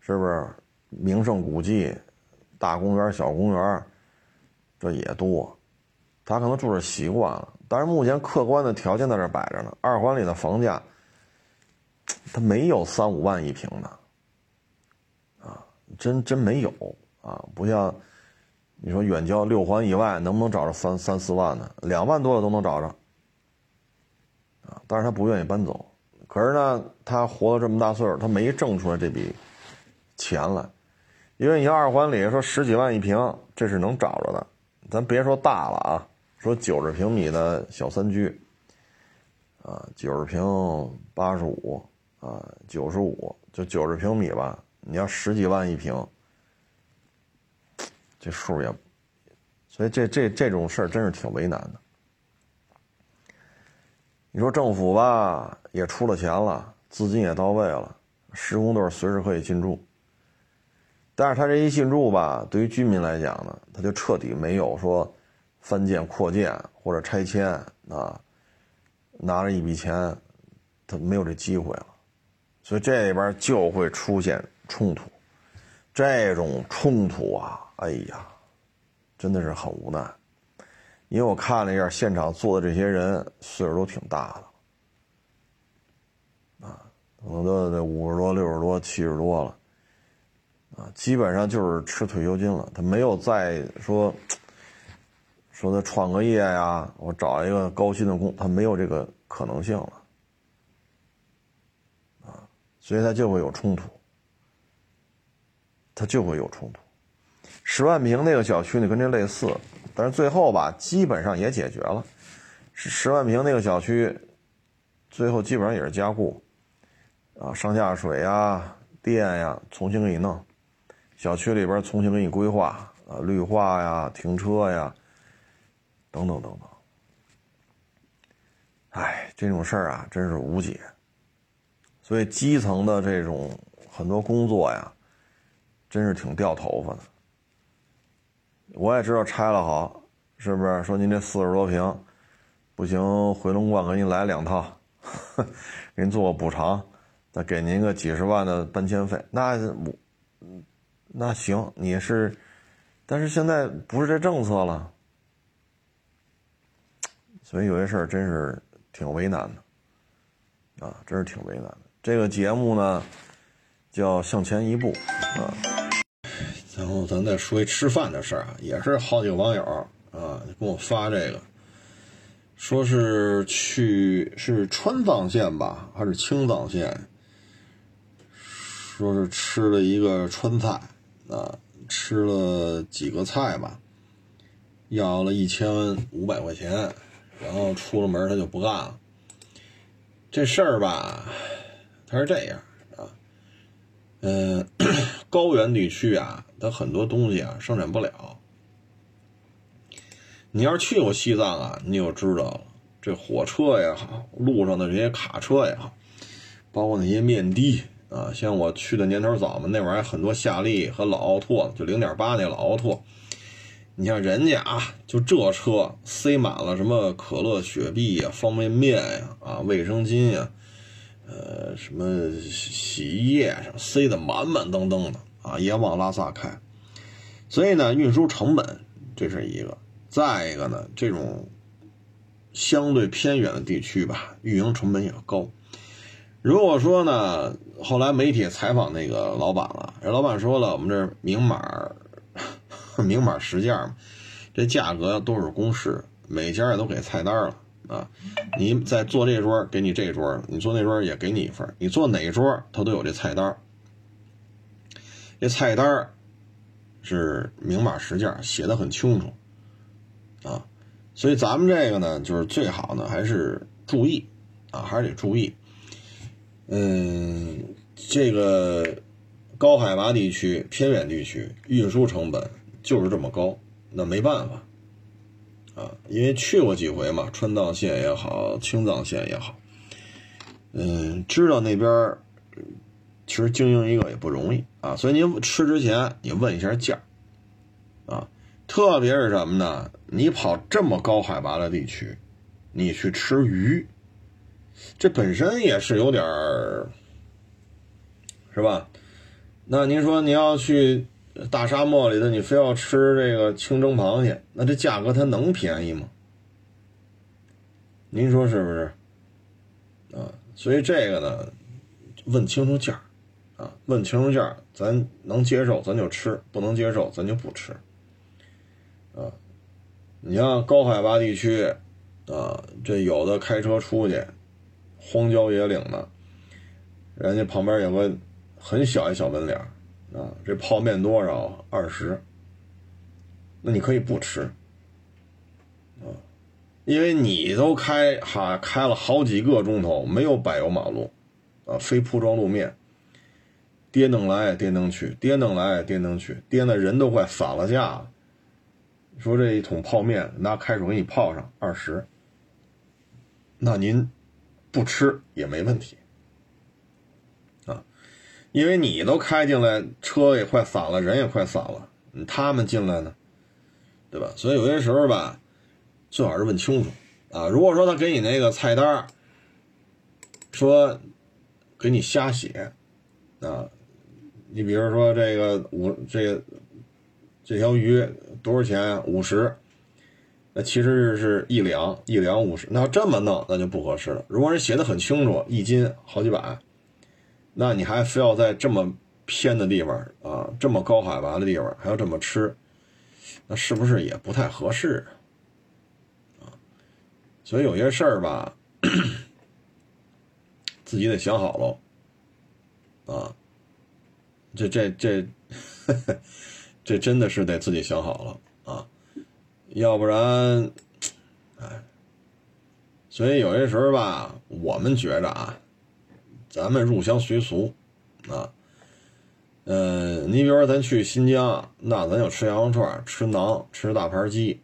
是不是？名胜古迹、大公园、小公园，这也多。他可能住着习惯了，但是目前客观的条件在这摆着呢。二环里的房价，它没有三五万一平的，啊，真真没有啊，不像。你说远郊六环以外能不能找着三三四万呢？两万多的都能找着，啊！但是他不愿意搬走。可是呢，他活了这么大岁数，他没挣出来这笔钱来。因为你二环里说十几万一平，这是能找着的。咱别说大了啊，说九十平米的小三居，啊，九十平八十五，啊，九十五就九十平米吧，你要十几万一平。这数也，所以这这这种事儿真是挺为难的。你说政府吧，也出了钱了，资金也到位了，施工队随时可以进驻。但是他这一进驻吧，对于居民来讲呢，他就彻底没有说翻建、扩建或者拆迁啊，拿着一笔钱，他没有这机会了，所以这里边就会出现冲突。这种冲突啊。哎呀，真的是很无奈，因为我看了一下现场坐的这些人，岁数都挺大的，啊，可能都得五十多、六十多、七十多了，啊，基本上就是吃退休金了。他没有再说 [TSK] 说他创个业呀，我找一个高薪的工，他没有这个可能性了，啊，所以他就会有冲突，他就会有冲突。十万平那个小区呢，跟这类似，但是最后吧，基本上也解决了。十万平那个小区，最后基本上也是加固，啊，上下水呀、电呀，重新给你弄，小区里边重新给你规划，啊，绿化呀、停车呀，等等等等。哎，这种事儿啊，真是无解。所以基层的这种很多工作呀，真是挺掉头发的。我也知道拆了好，是不是？说您这四十多平，不行，回龙观给您来两套，[LAUGHS] 给您做个补偿，再给您个几十万的搬迁费，那我，那行，你是，但是现在不是这政策了，所以有些事儿真是挺为难的，啊，真是挺为难的。这个节目呢，叫向前一步啊。然后咱再说一吃饭的事儿啊，也是好几个网友啊给我发这个，说是去是川藏线吧，还是青藏线？说是吃了一个川菜啊，吃了几个菜吧，要了一千五百块钱，然后出了门他就不干了。这事儿吧。他是这样啊，嗯，高原地区啊，它很多东西啊生产不了。你要是去过西藏啊，你就知道了，这火车也好，路上的这些卡车也好，包括那些面的啊，像我去的年头早嘛，那会儿还很多夏利和老奥拓，就零点八那老奥拓。你像人家啊，就这车塞满了什么可乐、雪碧呀、方便面呀、啊卫生巾呀。呃，什么洗衣液什么塞得满满登登的啊，也往拉萨开，所以呢，运输成本这是一个。再一个呢，这种相对偏远的地区吧，运营成本也高。如果说呢，后来媒体采访那个老板了，人老板说了，我们这明码 [LAUGHS] 明码实价嘛，这价格都是公示，每家也都给菜单了。啊，你在坐这桌，给你这桌；你坐那桌也给你一份。你坐哪桌，他都有这菜单。这菜单是明码实价，写的很清楚啊。所以咱们这个呢，就是最好呢，还是注意啊，还是得注意。嗯，这个高海拔地区、偏远地区运输成本就是这么高，那没办法。啊，因为去过几回嘛，川藏线也好，青藏线也好，嗯，知道那边其实经营一个也不容易啊。所以您吃之前，你问一下价啊。特别是什么呢？你跑这么高海拔的地区，你去吃鱼，这本身也是有点儿，是吧？那您说你要去？大沙漠里的你非要吃这个清蒸螃蟹，那这价格它能便宜吗？您说是不是？啊，所以这个呢，问清楚价啊，问清楚价咱能接受咱就吃，不能接受咱就不吃。啊，你像高海拔地区，啊，这有的开车出去，荒郊野岭的，人家旁边有个很小一小门脸啊，这泡面多少？二十。那你可以不吃，啊，因为你都开哈开了好几个钟头，没有柏油马路，啊，非铺装路面，颠蹬来颠蹬去，颠蹬来颠蹬去，颠的人都快散了架了。说这一桶泡面拿开水给你泡上二十，那您不吃也没问题。因为你都开进来，车也快散了，人也快散了，他们进来呢，对吧？所以有些时候吧，最好是问清楚啊。如果说他给你那个菜单说给你瞎写啊，你比如说这个五这个这条鱼多少钱？五十，那其实是一两一两五十，那要这么弄那就不合适了。如果是写的很清楚，一斤好几百。那你还非要在这么偏的地方啊，这么高海拔的地方还要这么吃，那是不是也不太合适啊？所以有些事儿吧，[CLEARS THROAT] 自己得想好喽啊。这这这，[LAUGHS] 这真的是得自己想好了啊，要不然，哎，所以有些时候吧，我们觉着啊。咱们入乡随俗，啊，嗯，你比如说咱去新疆，那咱就吃羊肉串，吃馕，吃大盘鸡，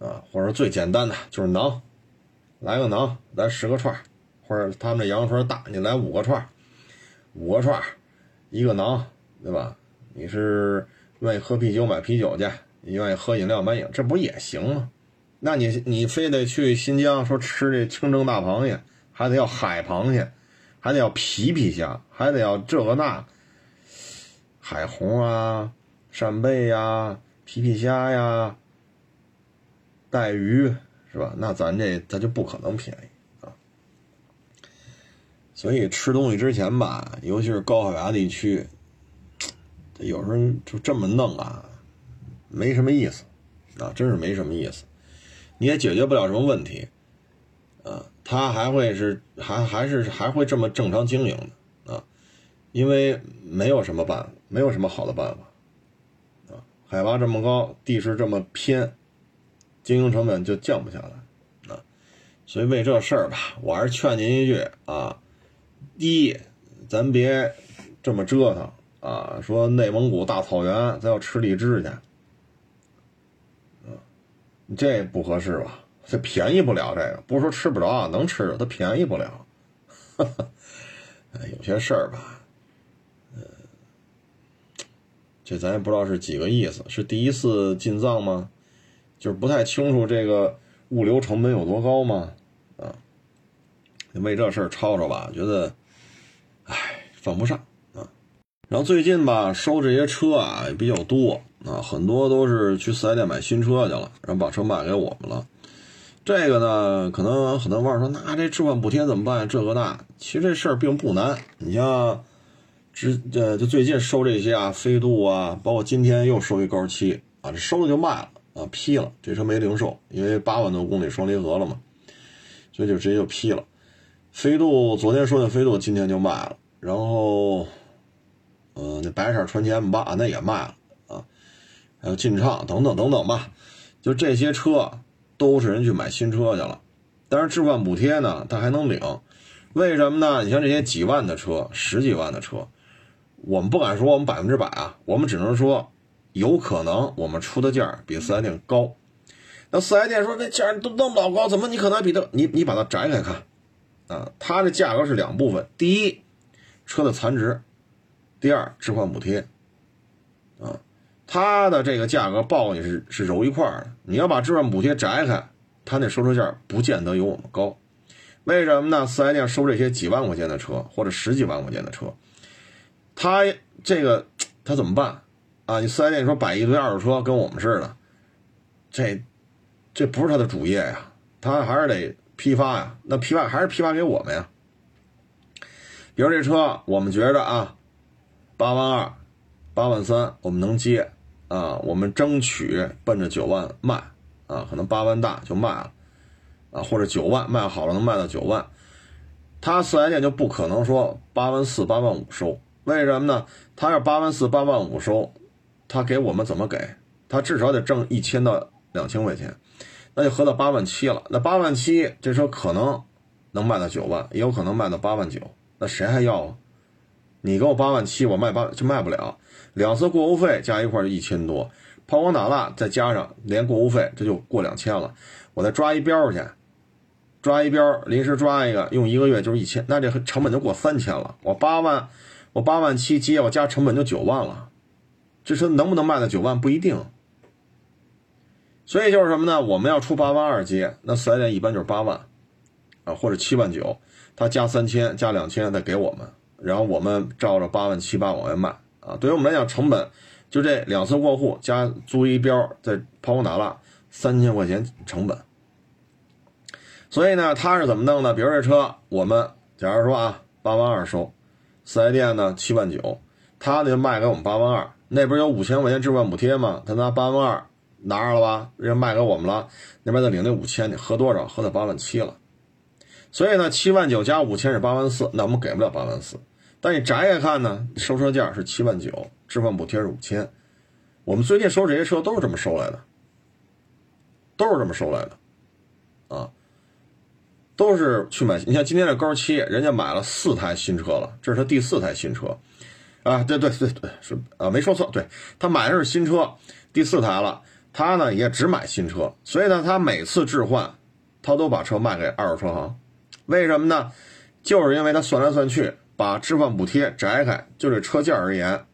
啊，或者最简单的就是馕，来个馕，来十个串，或者他们这羊肉串大，你来五个串，五个串，一个馕，对吧？你是愿意喝啤酒买啤酒去，你愿意喝饮料买饮，这不也行吗？那你你非得去新疆说吃这清蒸大螃蟹，还得要海螃蟹。还得要皮皮虾，还得要这个那，海虹啊、扇贝呀、皮皮虾呀、带鱼是吧？那咱这它就不可能便宜啊。所以吃东西之前吧，尤其是高海拔地区，有时候就这么弄啊，没什么意思啊，真是没什么意思。你也解决不了什么问题，啊，他还会是还还是还会这么正常经营的啊，因为没有什么办法，没有什么好的办法，啊，海拔这么高，地势这么偏，经营成本就降不下来，啊，所以为这事儿吧，我还是劝您一句啊，第一，咱别这么折腾啊，说内蒙古大草原咱要吃荔枝去。这不合适吧？这便宜不了，这个不是说吃不着啊，能吃着，它便宜不了。[LAUGHS] 哎，有些事儿吧，呃，这咱也不知道是几个意思，是第一次进藏吗？就是不太清楚这个物流成本有多高吗？啊，为这事儿吵吵吧，觉得，哎，犯不上啊。然后最近吧，收这些车啊也比较多。啊，很多都是去四 S 店买新车去了，然后把车卖给我们了。这个呢，可能很多网友说，那这置换补贴怎么办？这个那，其实这事儿并不难。你像，之呃，就最近收这些啊，飞度啊，包括今天又收一高七啊，这收了就卖了啊，批了。这车没零售，因为八万多公里双离合了嘛，所以就直接就批了。飞度昨天说的飞度，今天就卖了。然后，呃，那白色传祺 M 八那也卖了啊。还有劲畅等等等等吧，就这些车都是人去买新车去了，但是置换补贴呢，他还能领，为什么呢？你像这些几万的车、十几万的车，我们不敢说我们百分之百啊，我们只能说有可能我们出的价比四 S 店高。那四 S 店说那价都那么老高，怎么你可能比他你你把它摘开看啊？它的价格是两部分，第一车的残值，第二置换补贴啊。它的这个价格报你是是揉一块儿的，你要把置换补贴摘开，它那收车价不见得有我们高。为什么呢？四 S 店收这些几万块钱的车或者十几万块钱的车，他这个他怎么办啊？你四 S 店说摆一堆二手车跟我们似的，这这不是他的主业呀，他还是得批发呀。那批发还是批发给我们呀。比如这车，我们觉着啊，八万二、八万三，我们能接。啊，我们争取奔着九万卖，啊，可能八万大就卖了，啊，或者九万卖好了能卖到九万，他四 S 店就不可能说八万四、八万五收，为什么呢？他要八万四、八万五收，他给我们怎么给？他至少得挣一千到两千块钱，那就合到八万七了。那八万七这车可能能卖到九万，也有可能卖到八万九，那谁还要啊？你给我八万七，我卖八就卖不了。两次过户费加一块就一千多，抛光打蜡再加上连过户费，这就过两千了。我再抓一标去，抓一标临时抓一个，用一个月就是一千，那这成本就过三千了。我八万，我八万七接，我加成本就九万了。这车能不能卖到九万不一定。所以就是什么呢？我们要出八万二接，那四 S 店一般就是八万啊，或者七万九，他加三千加两千再给我们，然后我们照着八万七八往外卖。啊，对于我们来讲，成本就这两次过户加租一标，再抛光打蜡，三千块钱成本。所以呢，他是怎么弄的？比如这车，我们假如说啊，八万二收，四 S 店呢七万九，他呢就卖给我们八万二，那边有五千块钱置换补贴嘛，他拿八万二拿着了吧，人家卖给我们了，那边再领那五千，你合多少？合到八万七了。所以呢，七万九加五千是八万四，那我们给不了八万四。但你摘开看呢，收车价是七万九，置换补贴是五千。我们最近收这些车都是这么收来的，都是这么收来的，啊，都是去买。你像今天这高七，人家买了四台新车了，这是他第四台新车，啊，对对对对，是啊，没说错，对他买的是新车，第四台了。他呢也只买新车，所以呢，他每次置换，他都把车卖给二手车行，为什么呢？就是因为他算来算去。把置换补贴摘开，就这车价而言，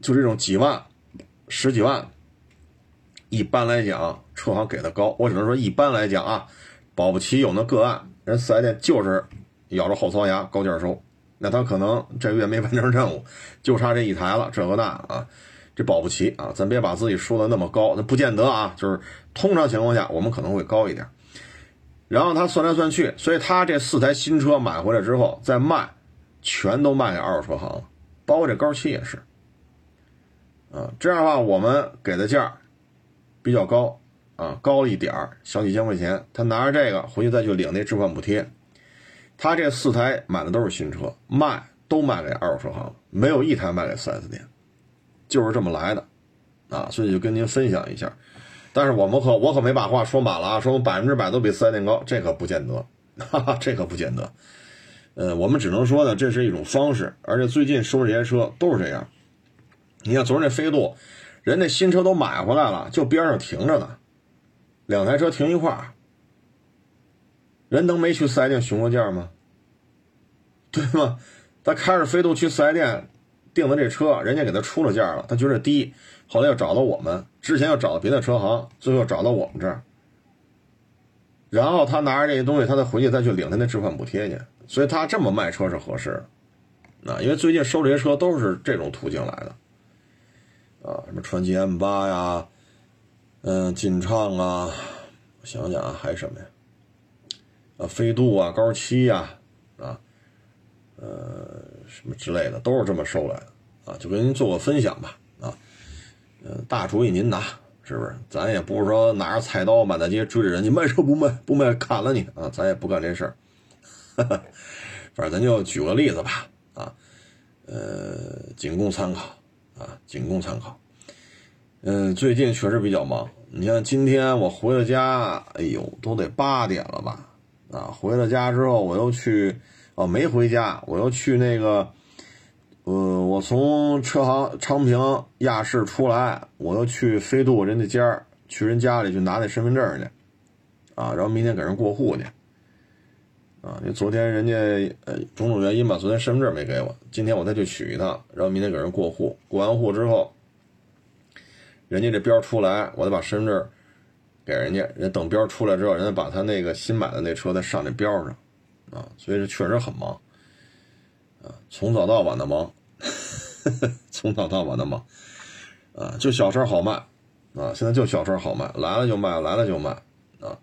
就这种几万、十几万，一般来讲车行给的高。我只能说一般来讲啊，保不齐有那个案，人四 S 店就是咬着后槽牙高价收，那他可能这个月没完成任务，就差这一台了，这个那啊，这保不齐啊，咱别把自己说的那么高，那不见得啊，就是通常情况下我们可能会高一点。然后他算来算去，所以他这四台新车买回来之后再卖，全都卖给二手车行，包括这高七也是。啊，这样的话我们给的价比较高啊，高一点儿，小几千块钱。他拿着这个回去再去领那置换补贴。他这四台买的都是新车，卖都卖给二手车行，没有一台卖给 4S 店，就是这么来的啊。所以就跟您分享一下。但是我们可我可没把话说满了啊，说我百分之百都比四 S 店高，这可不见得，哈哈，这可不见得。呃，我们只能说呢，这是一种方式，而且最近收这些车都是这样。你看昨儿那飞度，人家新车都买回来了，就边上停着呢，两台车停一块儿，人能没去四 S 店询过价吗？[LAUGHS] 对吗？他开着飞度去四 S 店订的这车，人家给他出了价了，他觉得低。后来又找到我们，之前又找到别的车行，最后找到我们这儿，然后他拿着这些东西，他再回去再去领他那置换补贴去，所以他这么卖车是合适的，啊，因为最近收这些车都是这种途径来的，啊，什么传祺 M 八呀，嗯，劲畅啊，我想想啊，还有什么呀？啊，飞度啊，高七呀，呃，什么之类的，都是这么收来的，啊，就跟您做个分享吧啊，呃。大主意您拿，是不是？咱也不是说拿着菜刀满大街追着人，你卖车不卖，不卖砍了你啊！咱也不干这事儿。[LAUGHS] 反正咱就举个例子吧，啊，呃，仅供参考啊，仅供参考。嗯，最近确实比较忙。你像今天我回了家，哎呦，都得八点了吧？啊，回了家之后，我又去，哦，没回家，我又去那个。呃，我从车行昌平亚市出来，我又去飞度人家家去人家里去拿那身份证去，啊，然后明天给人过户去，啊，因为昨天人家呃种种原因吧，昨天身份证没给我，今天我再去取一趟，然后明天给人过户，过完户之后，人家这标出来，我再把身份证给人家，人等标出来之后，人家把他那个新买的那车再上那标上，啊，所以这确实很忙。啊从早到晚的忙，[LAUGHS] 从早到晚的忙，啊，就小车好卖，啊，现在就小车好卖，来了就卖，来了就卖，啊，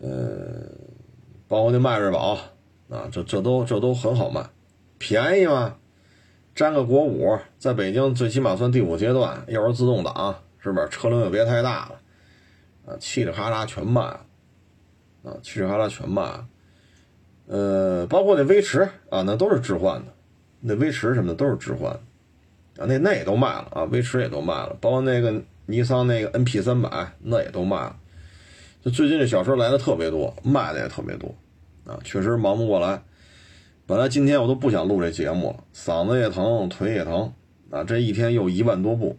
呃，包括那迈锐宝，啊，这这都这都很好卖，便宜嘛，沾个国五，在北京最起码算第五阶段，又是自动挡，是不是？车龄也别太大了，啊，嘁哩喀喳全卖，啊，嘁哩喀喳全卖。呃，包括那威驰啊，那都是置换的，那威驰什么的都是置换，啊，那那也都卖了啊，威驰也都卖了，包括那个尼桑那个 NP 三百，那也都卖了。就最近这小车来的特别多，卖的也特别多，啊，确实忙不过来。本来今天我都不想录这节目了，嗓子也疼，腿也疼，啊，这一天又一万多步，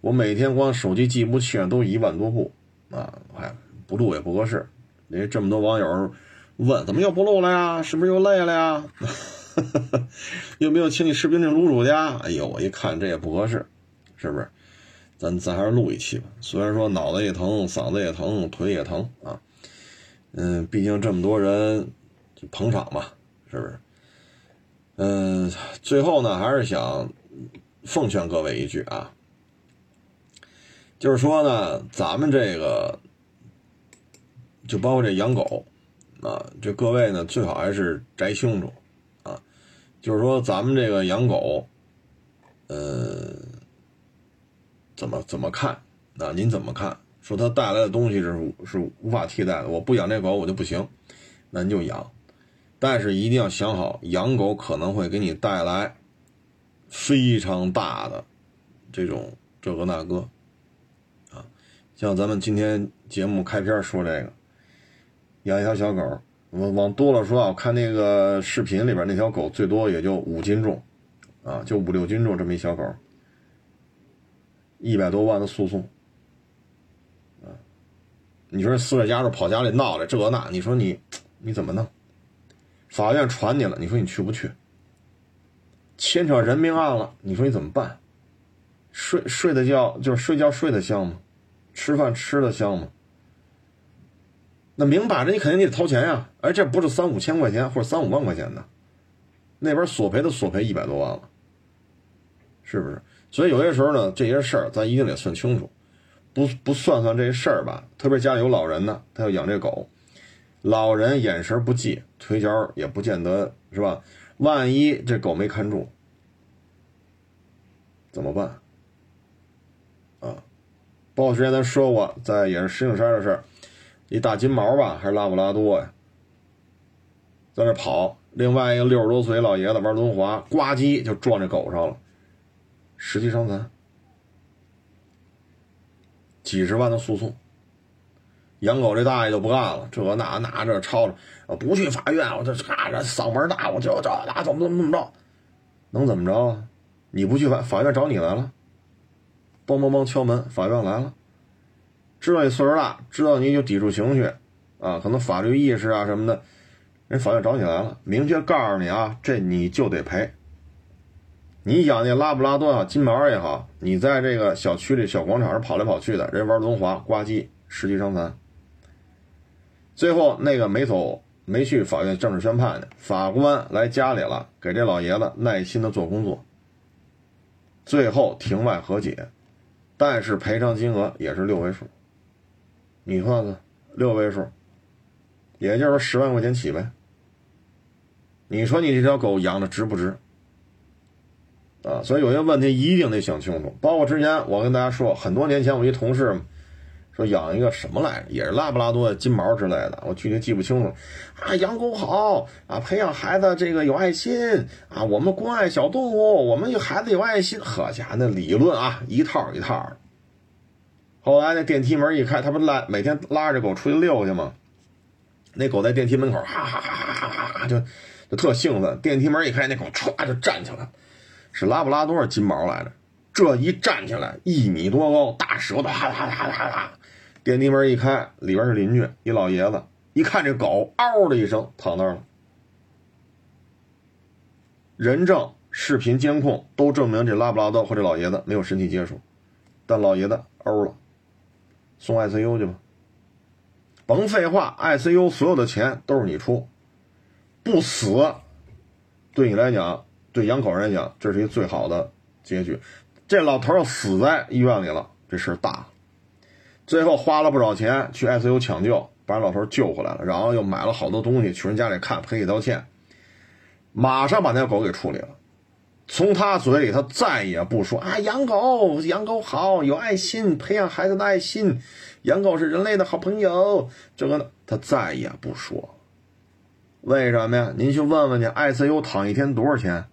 我每天光手机计步器上都一万多步，啊，哎，不录也不合适，因为这么多网友。问怎么又不录了呀？是不是又累了呀？[LAUGHS] 又没有请你吃冰镇卤煮去？哎呦，我一看这也不合适，是不是？咱咱还是录一期吧。虽然说脑子也疼，嗓子也疼，腿也疼啊，嗯，毕竟这么多人捧场嘛，是不是？嗯，最后呢，还是想奉劝各位一句啊，就是说呢，咱们这个就包括这养狗。啊，这各位呢，最好还是摘清楚，啊，就是说咱们这个养狗，呃，怎么怎么看？啊，您怎么看？说它带来的东西是是无法替代的，我不养这狗我就不行，那你就养，但是一定要想好，养狗可能会给你带来非常大的这种这个那个，啊，像咱们今天节目开篇说这个。养一条小狗，我往多了说啊，我看那个视频里边那条狗最多也就五斤重，啊，就五六斤重这么一小狗，一百多万的诉讼，啊，你说死在家里跑家里闹来这那，你说你你怎么弄？法院传你了，你说你去不去？牵扯人命案了，你说你怎么办？睡睡的觉就是睡觉睡得香吗？吃饭吃的香吗？那明摆着你肯定你得掏钱呀，而这不是三五千块钱或者三五万块钱的，那边索赔的索赔一百多万了，是不是？所以有些时候呢，这些事儿咱一定得算清楚，不不算算这些事儿吧。特别家里有老人的，他要养这狗，老人眼神不济，腿脚也不见得是吧？万一这狗没看住，怎么办？啊，包括之前咱说过，在也是石景山的事儿，一大金毛吧，还是拉布拉多呀，在那跑，另外一个六十多岁老爷子玩轮滑，呱唧就撞这狗上了。十级伤残，几十万的诉讼，养狗这大爷就不干了，这那那这吵着，不去法院，我这嘎这嗓门大，我就这那怎么怎么怎么着，能怎么着啊？你不去法法院找你来了，梆梆梆敲门，法院来了，知道你岁数大，知道你有抵触情绪，啊，可能法律意识啊什么的，人法院找你来了，明确告诉你啊，这你就得赔。你养那拉布拉多啊，金毛也好，你在这个小区里小广场上跑来跑去的，人玩轮滑，呱唧，十级伤残。最后那个没走，没去法院正式宣判的法官来家里了，给这老爷子耐心的做工作。最后庭外和解，但是赔偿金额也是六位数。你算算，六位数，也就是十万块钱起呗。你说你这条狗养的值不值？啊，所以有些问题一定得想清楚。包括之前我跟大家说，很多年前我一同事说养一个什么来着，也是拉布拉多、金毛之类的，我具体记不清楚。啊，养狗好啊，培养孩子这个有爱心啊，我们关爱小动物，我们有孩子有爱心。呵家那理论啊，一套一套的。后来那电梯门一开，他不拉每天拉着狗出去遛去吗？那狗在电梯门口哈哈哈哈哈哈就就特兴奋。电梯门一开，那狗歘就站起来。是拉布拉多是金毛来着？这一站起来一米多高，大舌头，哈哈哈哈哈！电梯门一开，里边是邻居一老爷子，一看这狗，嗷的一声躺那儿了。人证、视频监控都证明这拉布拉多和这老爷子没有身体接触，但老爷子嗷了，送 ICU 去吧。甭废话，ICU 所有的钱都是你出，不死，对你来讲。对养狗人来讲，这是一个最好的结局。这老头要死在医院里了，这事大了。最后花了不少钱去 ICU 抢救，把老头救回来了，然后又买了好多东西去人家里看，赔礼道歉，马上把那狗给处理了。从他嘴里，他再也不说啊，养狗养狗好，有爱心，培养孩子的爱心，养狗是人类的好朋友。这个他再也不说。为什么呀？您去问问去，ICU 躺一天多少钱？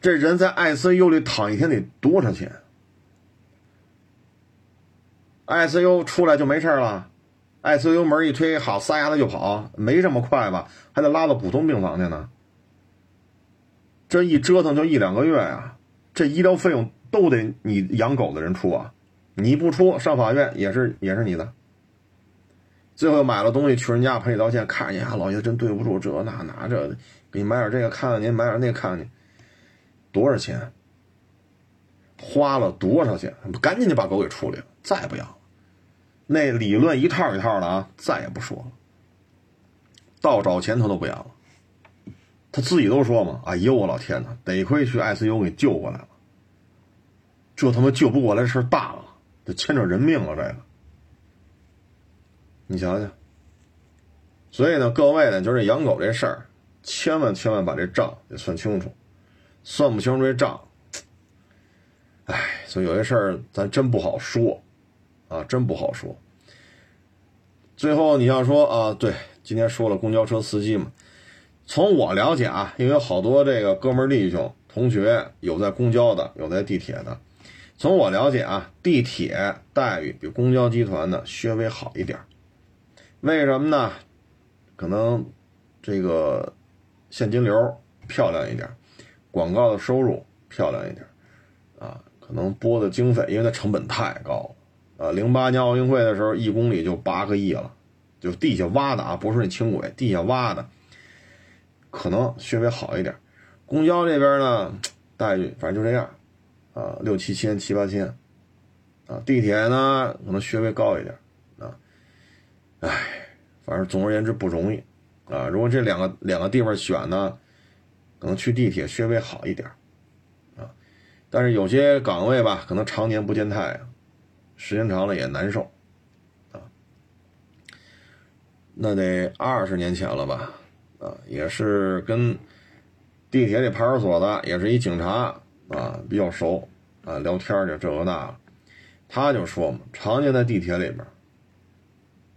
这人在 ICU 里躺一天得多少钱？ICU 出来就没事了，ICU 门一推，好撒丫子就跑，没这么快吧？还得拉到普通病房去呢。这一折腾就一两个月呀，这医疗费用都得你养狗的人出啊，你不出上法院也是也是你的。最后买了东西去人家赔礼道歉，看见啊老爷子真对不住，这那那这给你买点这个看看您，买点那个看看您。多少钱？花了多少钱？赶紧就把狗给处理了，再也不要了。那理论一套一套的啊，再也不说了。倒找钱他都不养了。他自己都说嘛：“哎呦我老天哪，得亏去 ICU 给救过来了。这他妈救不过来事儿大了，这牵扯人命了。这个，你想想。所以呢，各位呢，就是养狗这事儿，千万千万把这账得算清楚。算不清楚这账，哎，所以有些事儿咱真不好说，啊，真不好说。最后你要说啊，对，今天说了公交车司机嘛，从我了解啊，因为好多这个哥们儿弟兄同学有在公交的，有在地铁的，从我了解啊，地铁待遇比公交集团的稍微好一点为什么呢？可能这个现金流漂亮一点。广告的收入漂亮一点，啊，可能拨的经费，因为它成本太高，啊，零八年奥运会的时候，一公里就八个亿了，就地下挖的啊，不是那轻轨，地下挖的，可能稍微好一点。公交这边呢，待遇反正就这样，啊，六七千、七八千，啊，地铁呢可能稍微高一点，啊，唉，反正总而言之不容易啊。如果这两个两个地方选呢，可能去地铁稍微好一点啊。但是有些岗位吧，可能常年不见太阳，时间长了也难受啊。那得二十年前了吧？啊，也是跟地铁里派出所的，也是一警察啊，比较熟啊，聊天就这个那，他就说嘛，常年在地铁里边，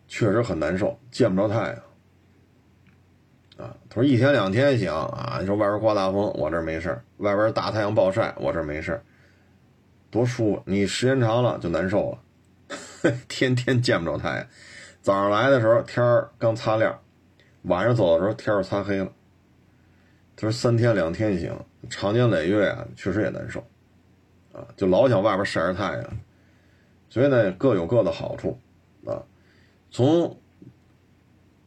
确实很难受，见不着太阳啊。他说一天两天行啊，你说外边刮大风，我这没事外边大太阳暴晒，我这没事多舒服。你时间长了就难受了，[LAUGHS] 天天见不着太阳，早上来的时候天刚擦亮。晚上走的时候天儿擦黑了，他说三天两天行，长年累月啊，确实也难受，啊，就老想外边晒着太阳，所以呢各有各的好处，啊，从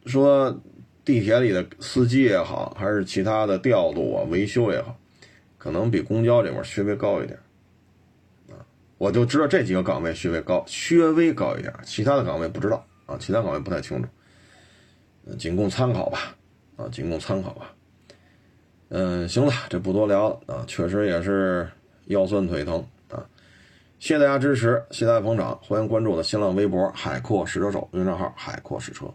说地铁里的司机也好，还是其他的调度啊维修也好，可能比公交这块稍微高一点，啊，我就知道这几个岗位稍微高，稍微高一点，其他的岗位不知道啊，其他岗位不太清楚。仅供参考吧，啊，仅供参考吧。嗯，行了，这不多聊了啊，确实也是腰酸腿疼啊。谢谢大家支持，谢谢大家捧场，欢迎关注我的新浪微博“海阔试车手”微信账号“海阔试车”。